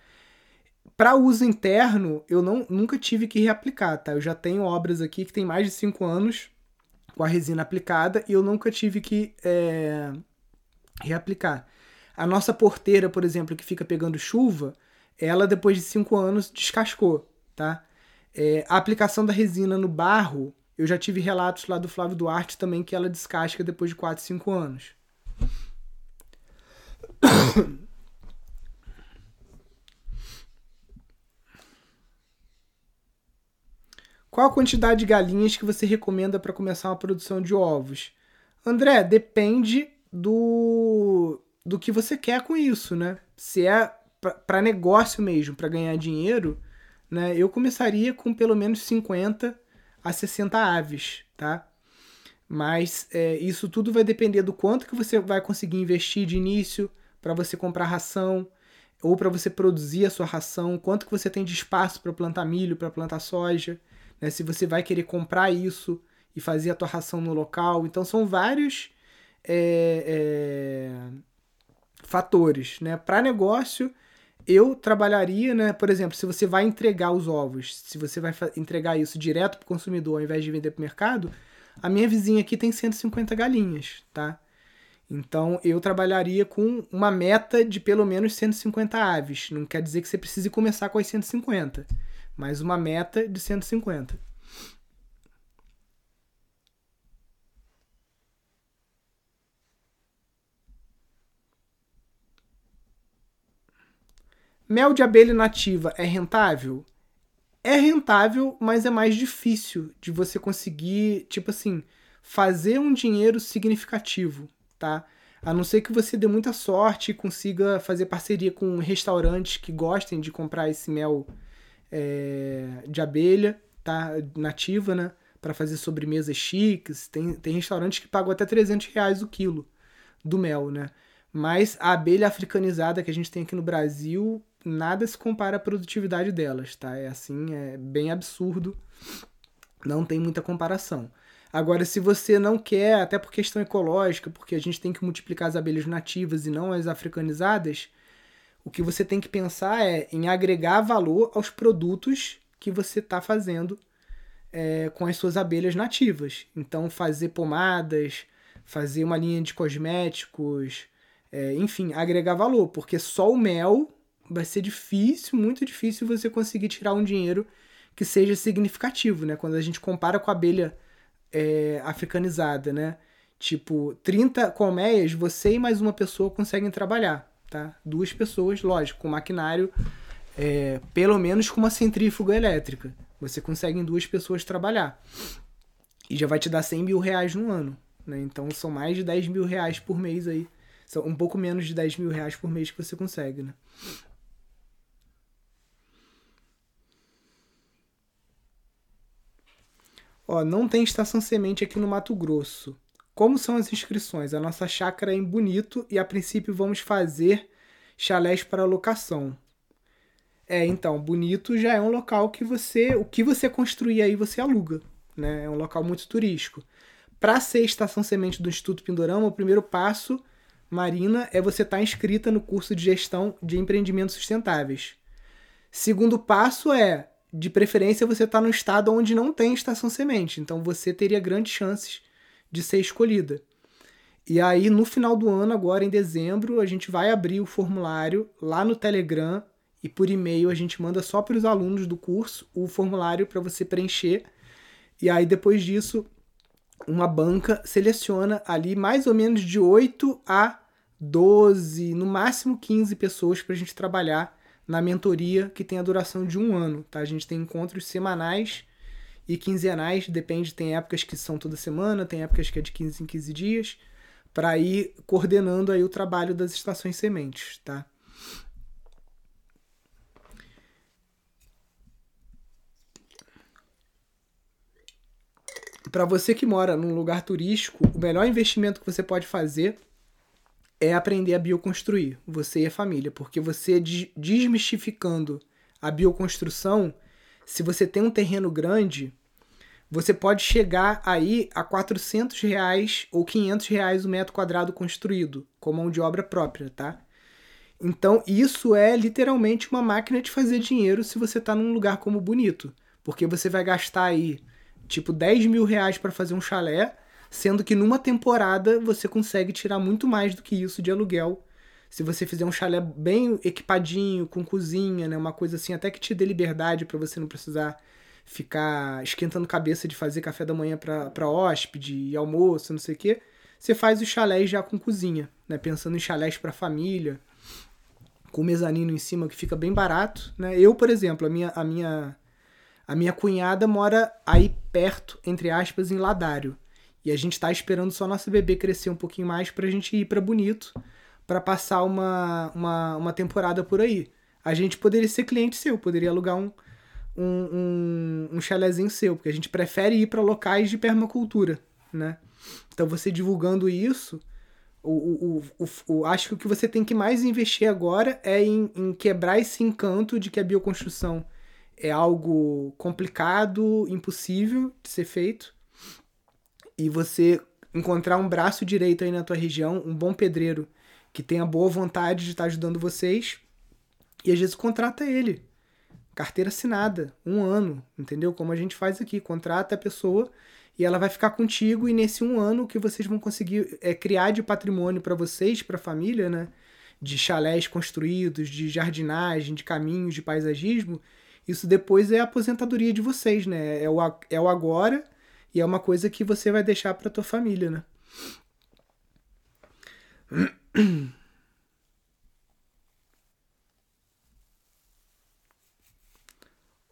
Para uso interno, eu não, nunca tive que reaplicar, tá? Eu já tenho obras aqui que tem mais de cinco anos com a resina aplicada e eu nunca tive que é, reaplicar. A nossa porteira, por exemplo, que fica pegando chuva, ela depois de cinco anos descascou, tá? É, a aplicação da resina no barro eu já tive relatos lá do Flávio Duarte também que ela descasca depois de 4, 5 anos. Qual a quantidade de galinhas que você recomenda para começar uma produção de ovos? André, depende do, do que você quer com isso, né? Se é para negócio mesmo, para ganhar dinheiro, né? Eu começaria com pelo menos 50 a 60 aves, tá? Mas é, isso tudo vai depender do quanto que você vai conseguir investir de início para você comprar ração ou para você produzir a sua ração, quanto que você tem de espaço para plantar milho, para plantar soja, né? se você vai querer comprar isso e fazer a tua ração no local. Então são vários é, é, fatores, né? Para negócio eu trabalharia, né? Por exemplo, se você vai entregar os ovos, se você vai entregar isso direto para o consumidor ao invés de vender para o mercado, a minha vizinha aqui tem 150 galinhas, tá? Então eu trabalharia com uma meta de pelo menos 150 aves. Não quer dizer que você precise começar com as 150, mas uma meta de 150. Mel de abelha nativa é rentável? É rentável, mas é mais difícil de você conseguir, tipo assim, fazer um dinheiro significativo, tá? A não ser que você dê muita sorte e consiga fazer parceria com restaurantes que gostem de comprar esse mel é, de abelha, tá? Nativa, né? Para fazer sobremesas chiques. Tem, tem restaurantes que pagam até 300 reais o quilo do mel, né? Mas a abelha africanizada que a gente tem aqui no Brasil nada se compara à produtividade delas, tá? É assim, é bem absurdo. Não tem muita comparação. Agora, se você não quer, até por questão ecológica, porque a gente tem que multiplicar as abelhas nativas e não as africanizadas, o que você tem que pensar é em agregar valor aos produtos que você está fazendo é, com as suas abelhas nativas. Então, fazer pomadas, fazer uma linha de cosméticos, é, enfim, agregar valor, porque só o mel vai ser difícil, muito difícil você conseguir tirar um dinheiro que seja significativo, né? Quando a gente compara com a abelha é, africanizada, né? Tipo, 30 colmeias, você e mais uma pessoa conseguem trabalhar, tá? Duas pessoas, lógico, com maquinário, é, pelo menos com uma centrífuga elétrica. Você consegue em duas pessoas trabalhar. E já vai te dar 100 mil reais no ano, né? Então são mais de 10 mil reais por mês aí. São um pouco menos de 10 mil reais por mês que você consegue, né? Ó, não tem estação semente aqui no Mato Grosso. Como são as inscrições? A nossa chácara é em Bonito e a princípio vamos fazer chalés para locação. É, então, Bonito já é um local que você, o que você construir aí você aluga, né? É um local muito turístico. Para ser estação semente do Instituto Pindorama, o primeiro passo, Marina, é você estar tá inscrita no curso de gestão de empreendimentos sustentáveis. Segundo passo é de preferência você está no estado onde não tem estação semente, então você teria grandes chances de ser escolhida. E aí, no final do ano, agora em dezembro, a gente vai abrir o formulário lá no Telegram e por e-mail a gente manda só para os alunos do curso o formulário para você preencher. E aí, depois disso, uma banca seleciona ali mais ou menos de 8 a 12, no máximo 15 pessoas para a gente trabalhar na mentoria que tem a duração de um ano. Tá? A gente tem encontros semanais e quinzenais, depende, tem épocas que são toda semana, tem épocas que é de 15 em 15 dias, para ir coordenando aí o trabalho das estações sementes, tá? Para você que mora num lugar turístico, o melhor investimento que você pode fazer é aprender a bioconstruir, você e a família, porque você desmistificando a bioconstrução, se você tem um terreno grande, você pode chegar aí a 400 reais ou 500 reais o metro quadrado construído, com mão de obra própria, tá? Então, isso é literalmente uma máquina de fazer dinheiro se você está num lugar como Bonito. Porque você vai gastar aí, tipo, 10 mil reais para fazer um chalé, sendo que numa temporada você consegue tirar muito mais do que isso de aluguel. Se você fizer um chalé bem equipadinho, com cozinha, né? Uma coisa assim, até que te dê liberdade para você não precisar ficar esquentando cabeça de fazer café da manhã para hóspede e almoço, não sei o quê. Você faz os chalés já com cozinha, né? Pensando em chalés para família, com mezanino em cima que fica bem barato, né? Eu, por exemplo, a minha a minha a minha cunhada mora aí perto, entre aspas, em Ladário. E a gente tá esperando só nosso bebê crescer um pouquinho mais pra gente ir para Bonito, para passar uma, uma, uma temporada por aí. A gente poderia ser cliente seu, poderia alugar um, um, um, um chalezinho seu, porque a gente prefere ir para locais de permacultura, né? Então você divulgando isso, o, o, o, o, acho que o que você tem que mais investir agora é em, em quebrar esse encanto de que a bioconstrução é algo complicado, impossível de ser feito, e você encontrar um braço direito aí na tua região, um bom pedreiro que tenha boa vontade de estar ajudando vocês, e às vezes contrata ele carteira assinada, um ano, entendeu? Como a gente faz aqui, contrata a pessoa e ela vai ficar contigo e nesse um ano que vocês vão conseguir é, criar de patrimônio para vocês, para a família, né? De chalés construídos, de jardinagem, de caminhos, de paisagismo, isso depois é a aposentadoria de vocês, né? É o, é o agora e é uma coisa que você vai deixar para tua família, né?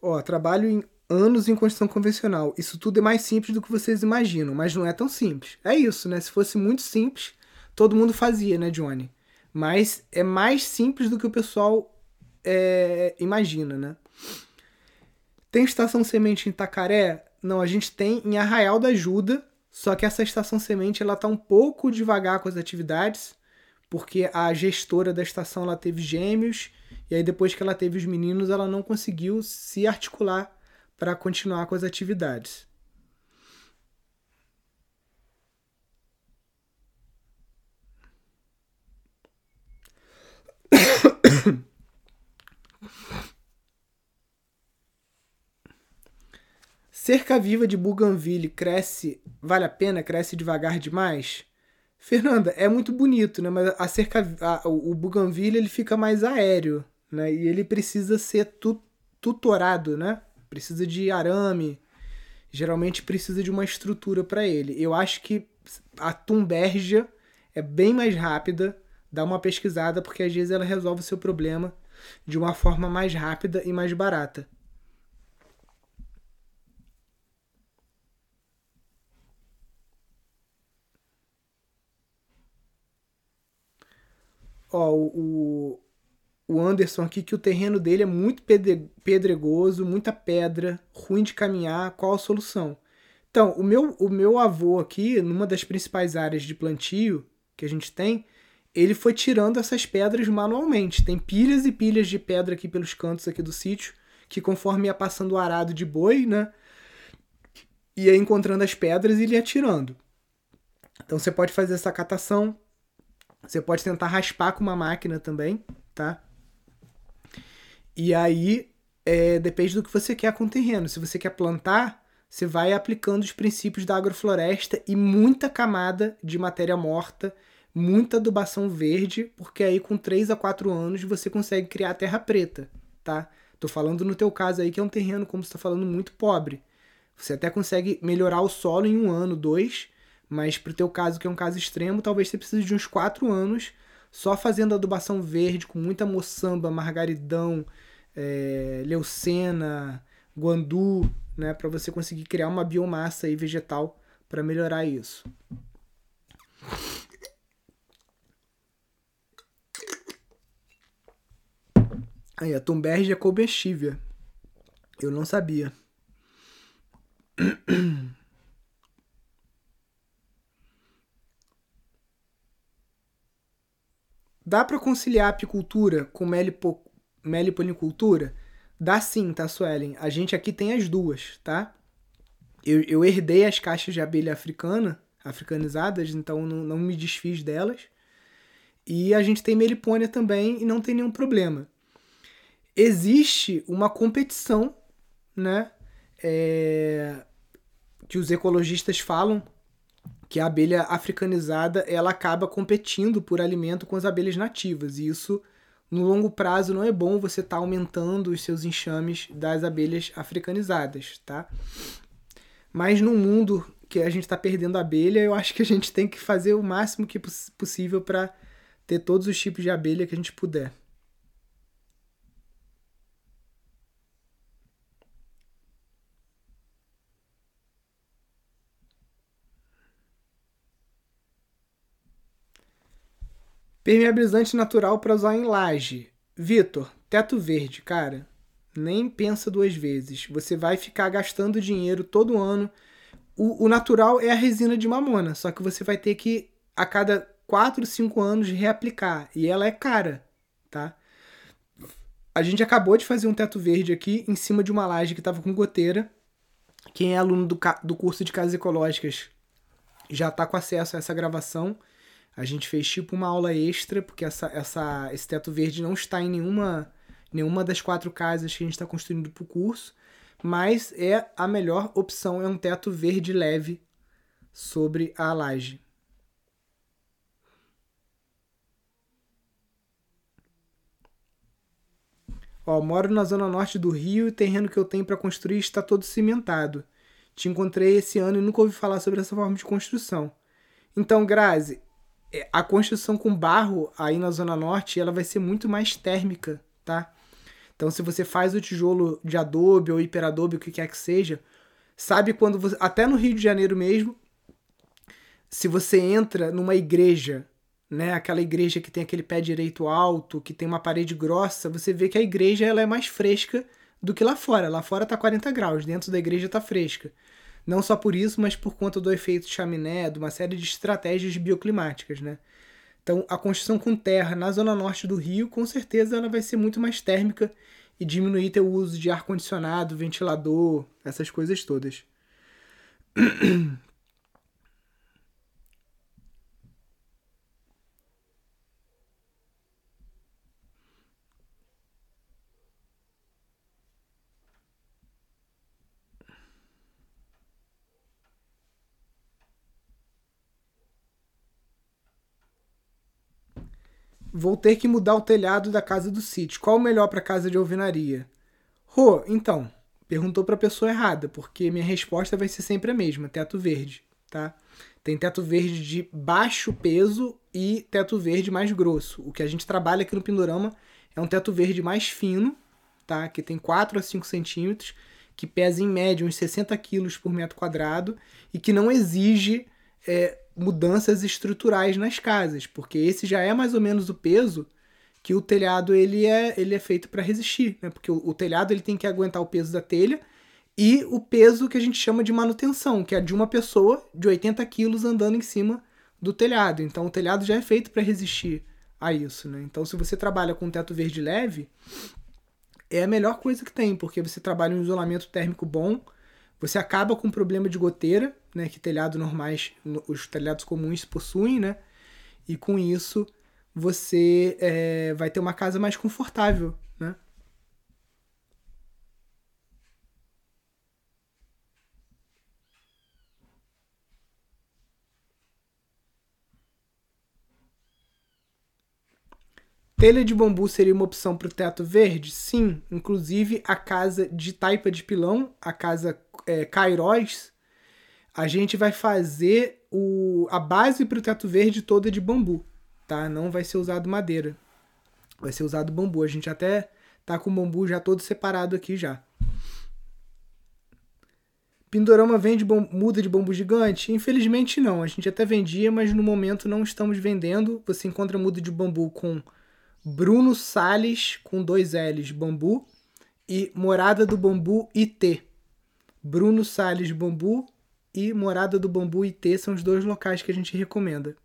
Ó, trabalho em anos em construção convencional. Isso tudo é mais simples do que vocês imaginam, mas não é tão simples. É isso, né? Se fosse muito simples, todo mundo fazia, né, Johnny? Mas é mais simples do que o pessoal é, imagina, né? Tem estação semente em Itacaré? Não, a gente tem em Arraial da Ajuda, só que essa estação semente ela tá um pouco devagar com as atividades, porque a gestora da estação ela teve gêmeos e aí, depois que ela teve os meninos, ela não conseguiu se articular para continuar com as atividades. Cerca viva de Bougainville cresce, vale a pena? Cresce devagar demais? Fernanda, é muito bonito, né? Mas a cerca, a, o Bougainville ele fica mais aéreo né? E ele precisa ser tu, tutorado, né? Precisa de arame, geralmente precisa de uma estrutura para ele. Eu acho que a Tumbergia é bem mais rápida, dá uma pesquisada porque às vezes ela resolve o seu problema de uma forma mais rápida e mais barata. Ó, o, o Anderson aqui que o terreno dele é muito pedregoso, muita pedra, ruim de caminhar. Qual a solução? Então, o meu, o meu avô aqui, numa das principais áreas de plantio que a gente tem, ele foi tirando essas pedras manualmente. Tem pilhas e pilhas de pedra aqui pelos cantos aqui do sítio, que conforme ia passando o arado de boi, né, ia encontrando as pedras e ele ia tirando. Então você pode fazer essa catação, você pode tentar raspar com uma máquina também, tá? E aí é, depende do que você quer com o terreno. Se você quer plantar, você vai aplicando os princípios da agrofloresta e muita camada de matéria morta, muita adubação verde, porque aí com 3 a 4 anos você consegue criar terra preta, tá? Tô falando no teu caso aí que é um terreno, como você está falando, muito pobre. Você até consegue melhorar o solo em um ano, dois, mas pro teu caso, que é um caso extremo, talvez você precise de uns 4 anos só fazendo adubação verde com muita moçamba, margaridão, é, leucena, guandu, né, para você conseguir criar uma biomassa aí vegetal para melhorar isso. Aí, a Thunberg é comestível. Eu não sabia. Dá para conciliar apicultura com melipo, meliponicultura? Dá sim, tá, Suelen? A gente aqui tem as duas, tá? Eu, eu herdei as caixas de abelha africana, africanizadas, então não, não me desfiz delas. E a gente tem melipônia também e não tem nenhum problema. Existe uma competição, né? É, que os ecologistas falam que a abelha africanizada ela acaba competindo por alimento com as abelhas nativas e isso no longo prazo não é bom você estar tá aumentando os seus enxames das abelhas africanizadas, tá? Mas no mundo que a gente está perdendo abelha, eu acho que a gente tem que fazer o máximo que possível para ter todos os tipos de abelha que a gente puder. Permeabilizante natural para usar em laje. Vitor, teto verde, cara. Nem pensa duas vezes. Você vai ficar gastando dinheiro todo ano. O, o natural é a resina de mamona, só que você vai ter que, a cada 4, 5 anos, reaplicar. E ela é cara, tá? A gente acabou de fazer um teto verde aqui em cima de uma laje que estava com goteira. Quem é aluno do, do curso de casas ecológicas já está com acesso a essa gravação. A gente fez tipo uma aula extra, porque essa, essa, esse teto verde não está em nenhuma, nenhuma das quatro casas que a gente está construindo para o curso, mas é a melhor opção, é um teto verde leve sobre a laje. Ó, moro na zona norte do Rio e o terreno que eu tenho para construir está todo cimentado. Te encontrei esse ano e nunca ouvi falar sobre essa forma de construção. Então, Grazi, a construção com barro aí na Zona Norte, ela vai ser muito mais térmica, tá? Então, se você faz o tijolo de adobe ou hiperadobe, o que quer que seja, sabe quando você. Até no Rio de Janeiro mesmo, se você entra numa igreja, né, aquela igreja que tem aquele pé direito alto, que tem uma parede grossa, você vê que a igreja ela é mais fresca do que lá fora. Lá fora tá 40 graus, dentro da igreja tá fresca. Não só por isso, mas por conta do efeito chaminé, de uma série de estratégias bioclimáticas, né? Então, a construção com terra na zona norte do Rio, com certeza ela vai ser muito mais térmica e diminuir teu uso de ar condicionado, ventilador, essas coisas todas. Vou ter que mudar o telhado da casa do sítio. Qual o melhor para casa de alvenaria? Rô, então, perguntou para a pessoa errada, porque minha resposta vai ser sempre a mesma, teto verde, tá? Tem teto verde de baixo peso e teto verde mais grosso. O que a gente trabalha aqui no Pindorama é um teto verde mais fino, tá? Que tem 4 a 5 centímetros, que pesa em média uns 60 quilos por metro quadrado e que não exige é, mudanças estruturais nas casas, porque esse já é mais ou menos o peso que o telhado ele é, ele é feito para resistir, né? Porque o, o, telhado ele tem que aguentar o peso da telha e o peso que a gente chama de manutenção, que é de uma pessoa de 80 quilos andando em cima do telhado. Então o telhado já é feito para resistir a isso, né? Então se você trabalha com teto verde leve, é a melhor coisa que tem, porque você trabalha um isolamento térmico bom, você acaba com o problema de goteira, né, que telhados normais, os telhados comuns possuem, né? E com isso você é, vai ter uma casa mais confortável, né? Telha de bambu seria uma opção para o teto verde? Sim, inclusive a casa de taipa de pilão, a casa é, a gente vai fazer o, a base para o teto verde toda de bambu, tá? Não vai ser usado madeira, vai ser usado bambu. A gente até tá com o bambu já todo separado aqui já. Pindorama vende muda de bambu gigante? Infelizmente não. A gente até vendia, mas no momento não estamos vendendo. Você encontra muda de bambu com Bruno Sales, com dois L's, bambu, e Morada do Bambu IT. Bruno Sales Bambu e Morada do Bambu IT são os dois locais que a gente recomenda.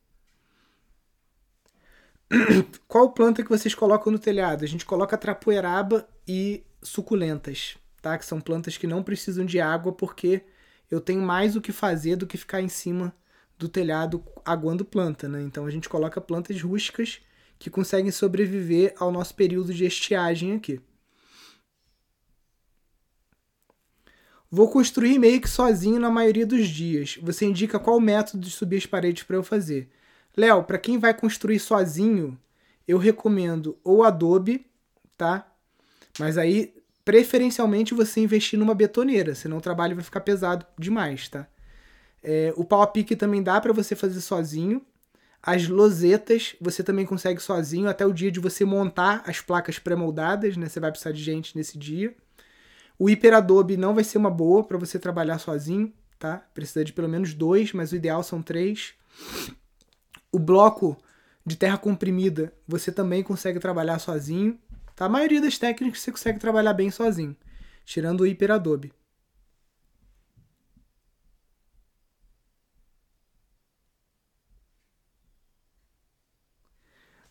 Qual planta que vocês colocam no telhado? A gente coloca trapoeraba e suculentas tá? Que são plantas que não precisam de água porque eu tenho mais o que fazer do que ficar em cima do telhado aguando planta, né? Então a gente coloca plantas rústicas que conseguem sobreviver ao nosso período de estiagem aqui. Vou construir meio que sozinho na maioria dos dias. Você indica qual método de subir as paredes para eu fazer. Léo, para quem vai construir sozinho, eu recomendo ou Adobe, tá? Mas aí preferencialmente você investir numa betoneira, senão o trabalho vai ficar pesado demais, tá? É, o pau a pique também dá para você fazer sozinho. As losetas você também consegue sozinho até o dia de você montar as placas pré-moldadas, né? Você vai precisar de gente nesse dia. O Hyper Adobe não vai ser uma boa para você trabalhar sozinho, tá? Precisa de pelo menos dois, mas o ideal são três. O bloco de terra comprimida você também consegue trabalhar sozinho. Tá? A maioria das técnicas você consegue trabalhar bem sozinho, tirando o Hyper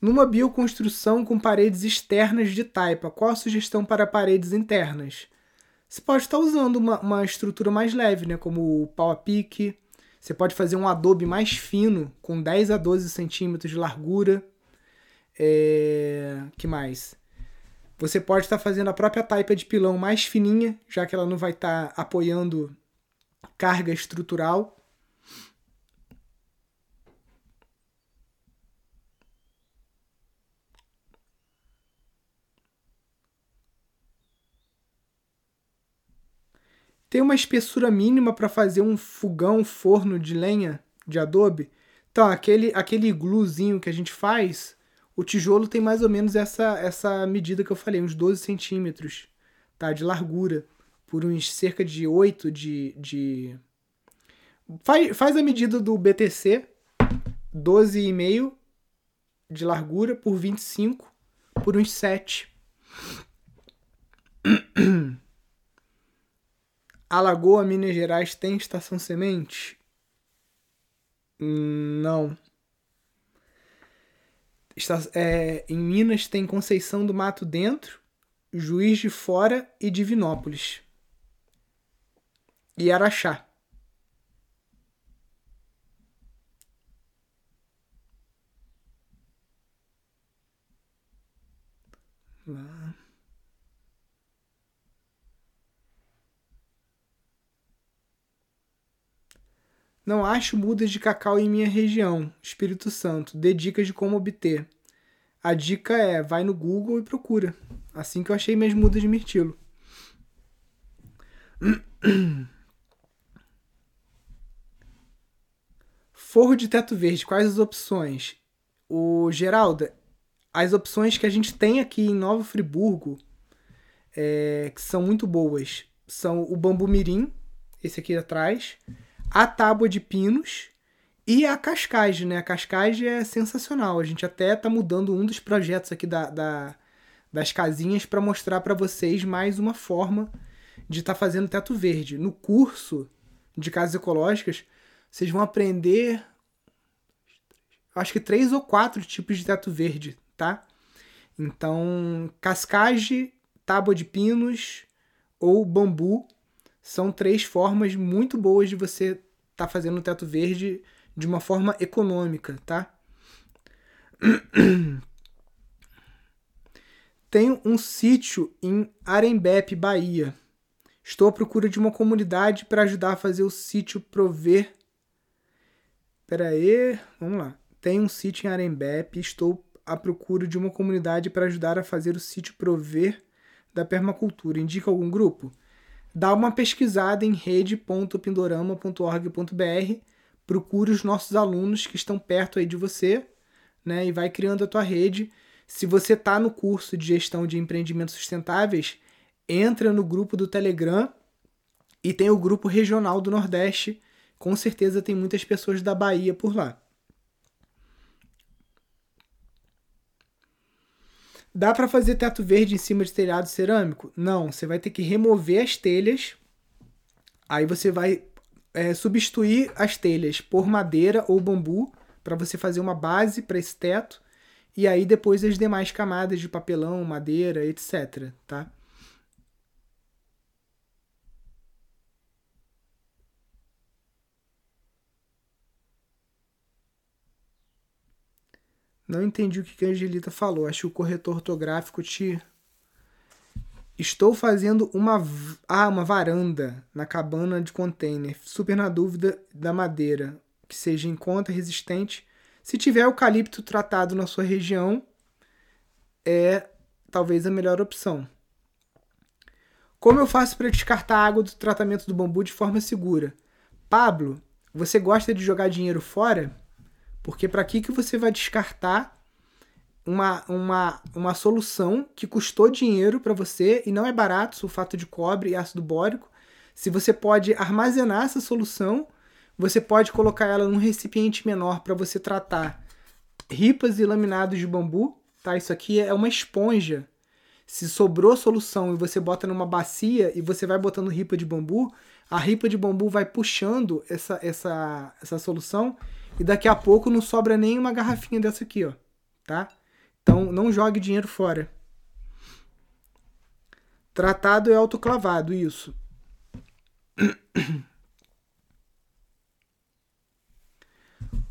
Numa bioconstrução com paredes externas de taipa, qual a sugestão para paredes internas? Você pode estar usando uma, uma estrutura mais leve, né? como o pau a pique. Você pode fazer um adobe mais fino, com 10 a 12 centímetros de largura. É... que mais? Você pode estar fazendo a própria taipa de pilão mais fininha, já que ela não vai estar apoiando carga estrutural. Tem uma espessura mínima para fazer um fogão, forno de lenha de adobe. Então, aquele, aquele gluzinho que a gente faz, o tijolo tem mais ou menos essa, essa medida que eu falei, uns 12 centímetros tá, de largura, por uns cerca de 8 de. de... Faz, faz a medida do BTC, 12,5 de largura por 25 por uns 7. Alagoa, Minas Gerais tem estação semente? Não. Está, é, em Minas tem Conceição do Mato Dentro, Juiz de Fora e Divinópolis. E Araxá. Lá. Não acho mudas de cacau em minha região, Espírito Santo. Dê dicas de como obter. A dica é, vai no Google e procura. Assim que eu achei minhas mudas de mirtilo. Forro de teto verde, quais as opções? O Geralda, as opções que a gente tem aqui em Nova Friburgo, é, que são muito boas, são o bambu mirim, esse aqui atrás, a tábua de pinos e a cascagem, né? A cascagem é sensacional. A gente até tá mudando um dos projetos aqui da, da das casinhas para mostrar para vocês mais uma forma de estar tá fazendo teto verde. No curso de casas ecológicas, vocês vão aprender acho que três ou quatro tipos de teto verde, tá? Então, cascagem, tábua de pinos ou bambu são três formas muito boas de você estar tá fazendo o teto verde de uma forma econômica, tá? Tenho um sítio em Arembepe, Bahia. Estou à procura de uma comunidade para ajudar a fazer o sítio prover. Pera aí, vamos lá. Tenho um sítio em Arembepe. Estou à procura de uma comunidade para ajudar a fazer o sítio prover da permacultura. Indica algum grupo? Dá uma pesquisada em rede.pindorama.org.br, procure os nossos alunos que estão perto aí de você, né, e vai criando a tua rede. Se você está no curso de gestão de empreendimentos sustentáveis, entra no grupo do Telegram E tem o grupo regional do Nordeste, com certeza tem muitas pessoas da Bahia por lá. Dá para fazer teto verde em cima de telhado cerâmico? Não, você vai ter que remover as telhas. Aí você vai é, substituir as telhas por madeira ou bambu para você fazer uma base para esse teto. E aí depois as demais camadas de papelão, madeira, etc. Tá? Não entendi o que a Angelita falou. Acho que o corretor ortográfico te. Estou fazendo uma, ah, uma varanda na cabana de container. Super na dúvida da madeira, que seja em conta, resistente. Se tiver eucalipto tratado na sua região, é talvez a melhor opção. Como eu faço para descartar a água do tratamento do bambu de forma segura? Pablo, você gosta de jogar dinheiro fora? Porque para que, que você vai descartar uma, uma, uma solução que custou dinheiro para você e não é barato, sulfato de cobre e ácido bórico? Se você pode armazenar essa solução, você pode colocar ela num recipiente menor para você tratar ripas e laminados de bambu, tá? Isso aqui é uma esponja. Se sobrou solução e você bota numa bacia e você vai botando ripa de bambu, a ripa de bambu vai puxando essa, essa, essa solução e daqui a pouco não sobra nem uma garrafinha dessa aqui, ó, tá? Então não jogue dinheiro fora. Tratado é autoclavado, isso.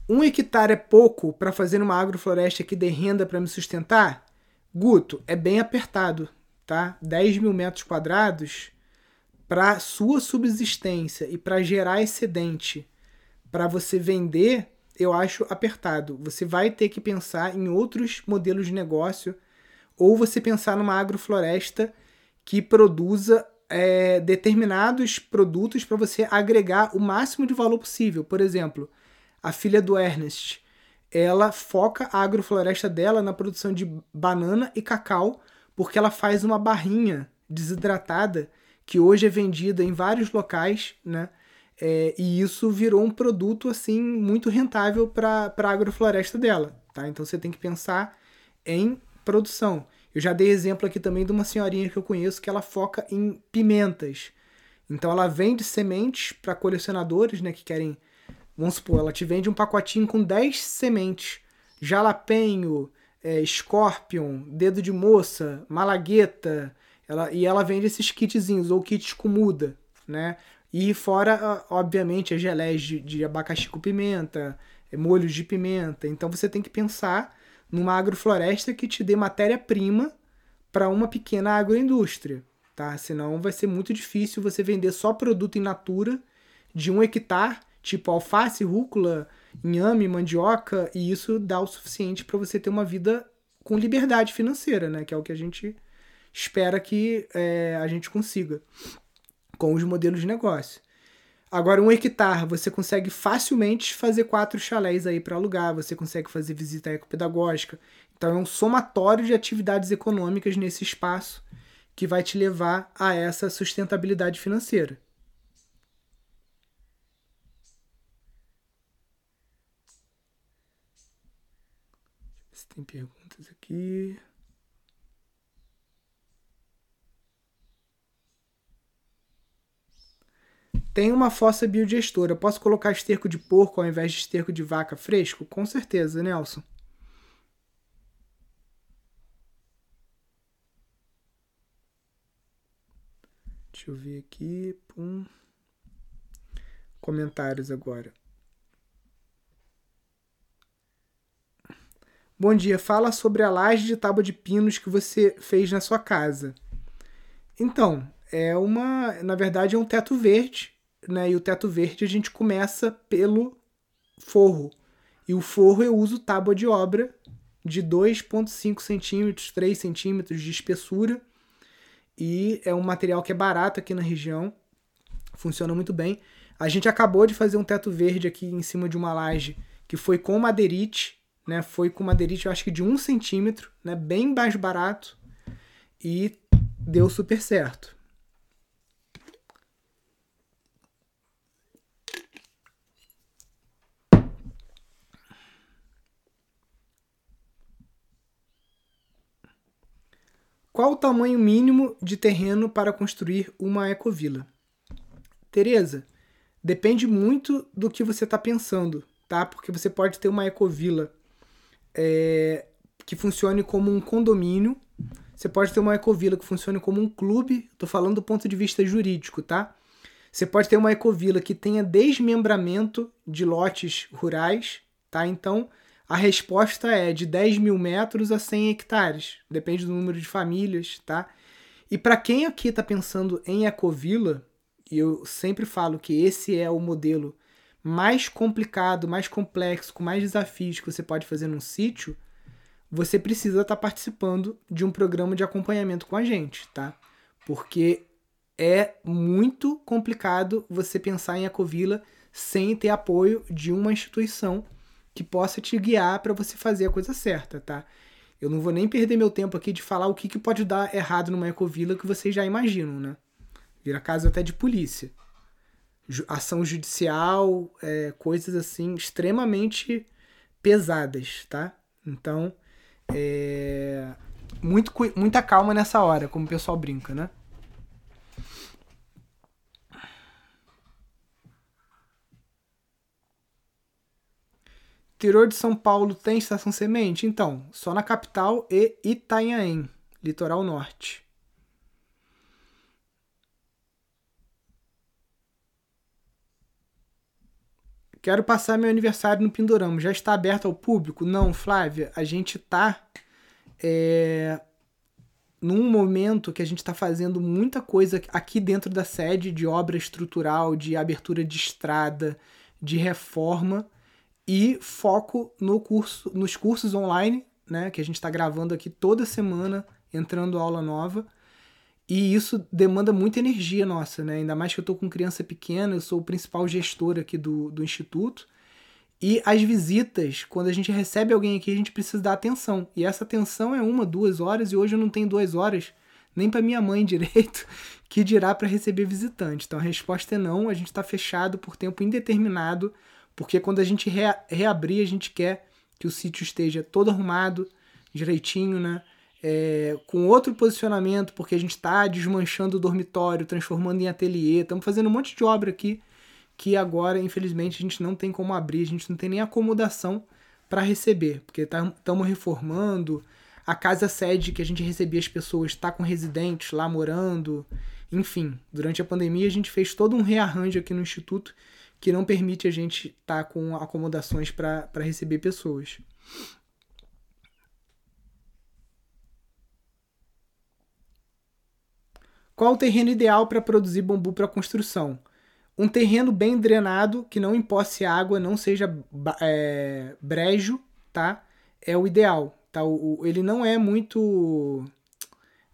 Um hectare é pouco para fazer uma agrofloresta que dê renda para me sustentar? Guto, é bem apertado, tá? 10 mil metros quadrados para sua subsistência e para gerar excedente para você vender eu acho apertado. Você vai ter que pensar em outros modelos de negócio ou você pensar numa agrofloresta que produza é, determinados produtos para você agregar o máximo de valor possível. Por exemplo, a filha do Ernest, ela foca a agrofloresta dela na produção de banana e cacau, porque ela faz uma barrinha desidratada que hoje é vendida em vários locais, né? É, e isso virou um produto assim muito rentável para a agrofloresta dela. Tá? Então você tem que pensar em produção. Eu já dei exemplo aqui também de uma senhorinha que eu conheço que ela foca em pimentas. Então ela vende sementes para colecionadores né, que querem. Vamos supor, ela te vende um pacotinho com 10 sementes. Jalapenho, é, Scorpion, dedo de moça, malagueta. Ela, e ela vende esses kitzinhos, ou kits com muda, né? E fora, obviamente, as geleias de, de abacaxi com pimenta, é, molhos de pimenta. Então você tem que pensar numa agrofloresta que te dê matéria-prima para uma pequena agroindústria, tá? Senão vai ser muito difícil você vender só produto in natura de um hectare, tipo alface, rúcula, inhame, mandioca, e isso dá o suficiente para você ter uma vida com liberdade financeira, né? Que é o que a gente espera que é, a gente consiga com os modelos de negócio. Agora, um hectare, você consegue facilmente fazer quatro chalés aí para alugar, você consegue fazer visita ecopedagógica. Então, é um somatório de atividades econômicas nesse espaço que vai te levar a essa sustentabilidade financeira. Se tem perguntas aqui. Tem uma fossa biodigestora. Posso colocar esterco de porco ao invés de esterco de vaca fresco? Com certeza, Nelson. Deixa eu ver aqui. Pum. Comentários agora. Bom dia, fala sobre a laje de tábua de pinos que você fez na sua casa. Então, é uma, na verdade, é um teto verde né, e o teto verde a gente começa pelo forro. E o forro eu uso tábua de obra de 2,5 centímetros, 3 centímetros de espessura. E é um material que é barato aqui na região, funciona muito bem. A gente acabou de fazer um teto verde aqui em cima de uma laje que foi com madeirite, né? Foi com madeirite, eu acho que de 1 centímetro, né? Bem mais barato. E deu super certo. Qual o tamanho mínimo de terreno para construir uma ecovila? Tereza, depende muito do que você está pensando, tá? Porque você pode ter uma ecovila é, que funcione como um condomínio, você pode ter uma ecovila que funcione como um clube, estou falando do ponto de vista jurídico, tá? Você pode ter uma ecovila que tenha desmembramento de lotes rurais, tá? Então, a resposta é de 10 mil metros a 100 hectares, depende do número de famílias, tá? E para quem aqui está pensando em ecovila, e eu sempre falo que esse é o modelo mais complicado, mais complexo, com mais desafios que você pode fazer num sítio, você precisa estar tá participando de um programa de acompanhamento com a gente, tá? Porque é muito complicado você pensar em ecovila sem ter apoio de uma instituição que possa te guiar para você fazer a coisa certa, tá? Eu não vou nem perder meu tempo aqui de falar o que, que pode dar errado numa ecovila que vocês já imaginam, né? Vira caso até de polícia. Ação judicial, é, coisas assim extremamente pesadas, tá? Então, é, muito, muita calma nessa hora, como o pessoal brinca, né? Interior de São Paulo tem estação semente? Então, só na capital e Itanhaém, litoral norte. Quero passar meu aniversário no Pindorama. Já está aberto ao público? Não, Flávia. A gente está é, num momento que a gente está fazendo muita coisa aqui dentro da sede de obra estrutural, de abertura de estrada, de reforma e foco no curso, nos cursos online, né? Que a gente está gravando aqui toda semana, entrando aula nova. E isso demanda muita energia nossa, né? Ainda mais que eu estou com criança pequena, eu sou o principal gestor aqui do, do instituto. E as visitas, quando a gente recebe alguém aqui, a gente precisa dar atenção. E essa atenção é uma, duas horas, e hoje eu não tenho duas horas nem para minha mãe direito, que dirá para receber visitante. Então a resposta é não, a gente está fechado por tempo indeterminado, porque quando a gente rea reabrir, a gente quer que o sítio esteja todo arrumado, direitinho, né? é, com outro posicionamento, porque a gente está desmanchando o dormitório, transformando em ateliê, estamos fazendo um monte de obra aqui que agora, infelizmente, a gente não tem como abrir, a gente não tem nem acomodação para receber, porque estamos tá, reformando, a casa sede que a gente recebia as pessoas está com residentes lá morando, enfim, durante a pandemia a gente fez todo um rearranjo aqui no instituto que não permite a gente estar tá com acomodações para receber pessoas. Qual o terreno ideal para produzir bambu para construção? Um terreno bem drenado, que não emposse água, não seja é, brejo, tá? É o ideal, tá? O, o, ele não é muito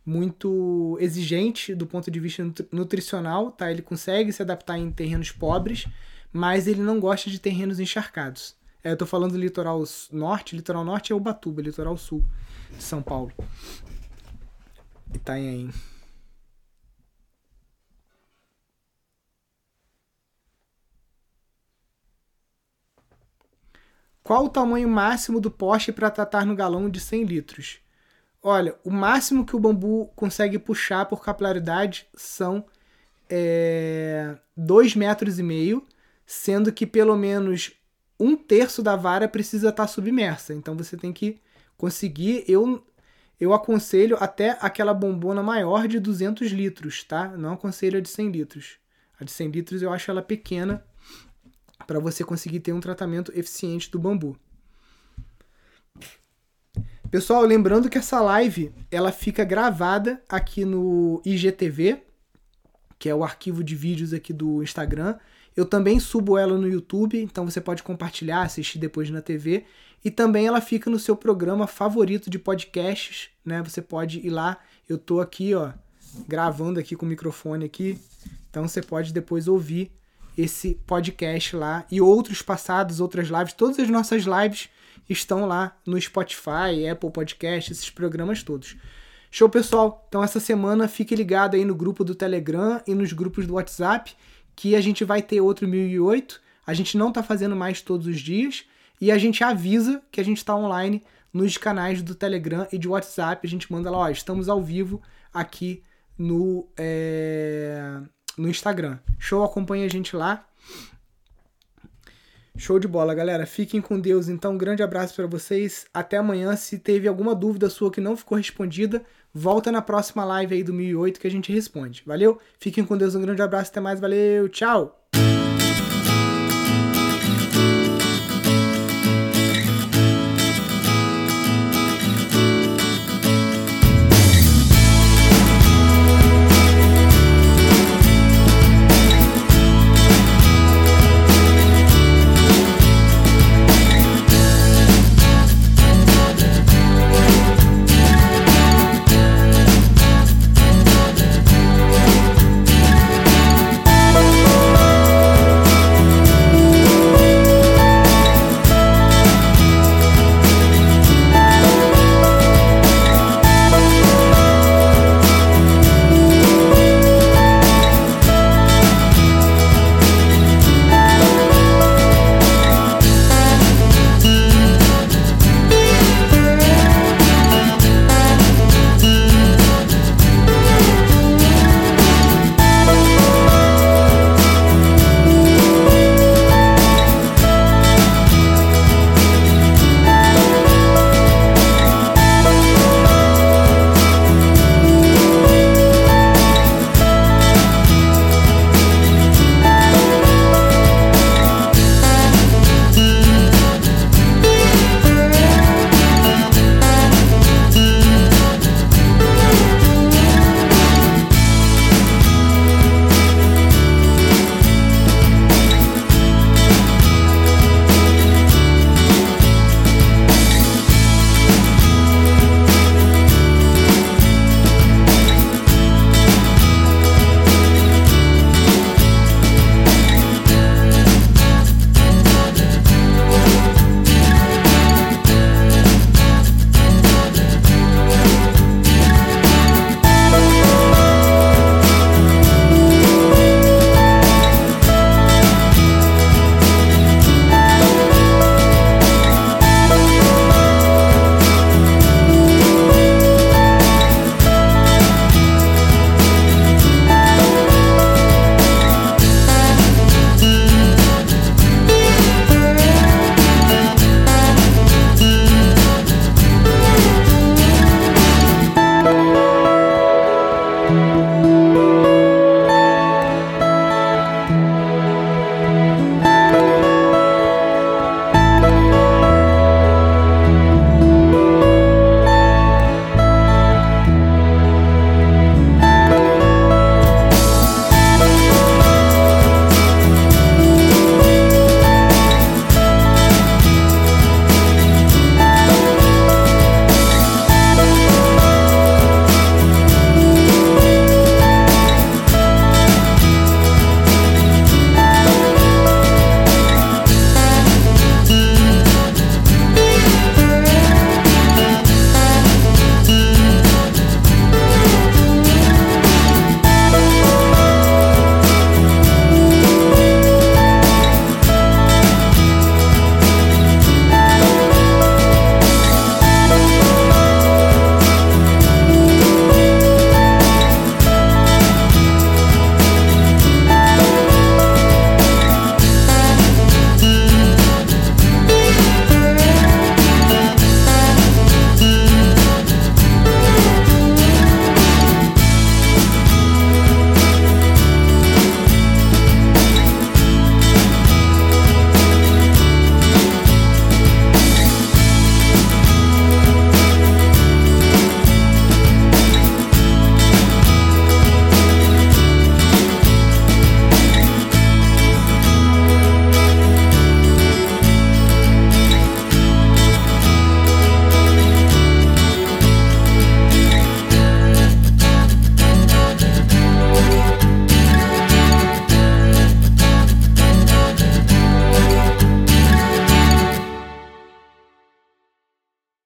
muito exigente do ponto de vista nutricional, tá? Ele consegue se adaptar em terrenos pobres, mas ele não gosta de terrenos encharcados. É, eu tô falando do litoral norte, litoral norte é Ubatuba, litoral sul de São Paulo. Itanhaém. Qual o tamanho máximo do poste para tratar no galão de 100 litros? Olha, o máximo que o bambu consegue puxar por capilaridade são é, 2 metros e meio, sendo que pelo menos um terço da vara precisa estar tá submersa. Então você tem que conseguir. Eu, eu aconselho até aquela bombona maior de 200 litros, tá? Não aconselho a de 100 litros. A de 100 litros eu acho ela pequena para você conseguir ter um tratamento eficiente do bambu. Pessoal, lembrando que essa live ela fica gravada aqui no IGTV, que é o arquivo de vídeos aqui do Instagram. Eu também subo ela no YouTube, então você pode compartilhar, assistir depois na TV. E também ela fica no seu programa favorito de podcasts, né? Você pode ir lá. Eu tô aqui, ó, gravando aqui com o microfone aqui. Então você pode depois ouvir esse podcast lá e outros passados, outras lives. Todas as nossas lives estão lá no Spotify, Apple Podcast, esses programas todos. Show, pessoal? Então, essa semana fique ligado aí no grupo do Telegram e nos grupos do WhatsApp, que a gente vai ter outro 1008. A gente não está fazendo mais todos os dias. E a gente avisa que a gente está online nos canais do Telegram e de WhatsApp. A gente manda lá, ó, estamos ao vivo aqui no, é, no Instagram. Show, acompanha a gente lá. Show de bola, galera. Fiquem com Deus. Então, um grande abraço para vocês. Até amanhã. Se teve alguma dúvida sua que não ficou respondida, volta na próxima live aí do 1008 que a gente responde. Valeu? Fiquem com Deus. Um grande abraço. Até mais. Valeu. Tchau.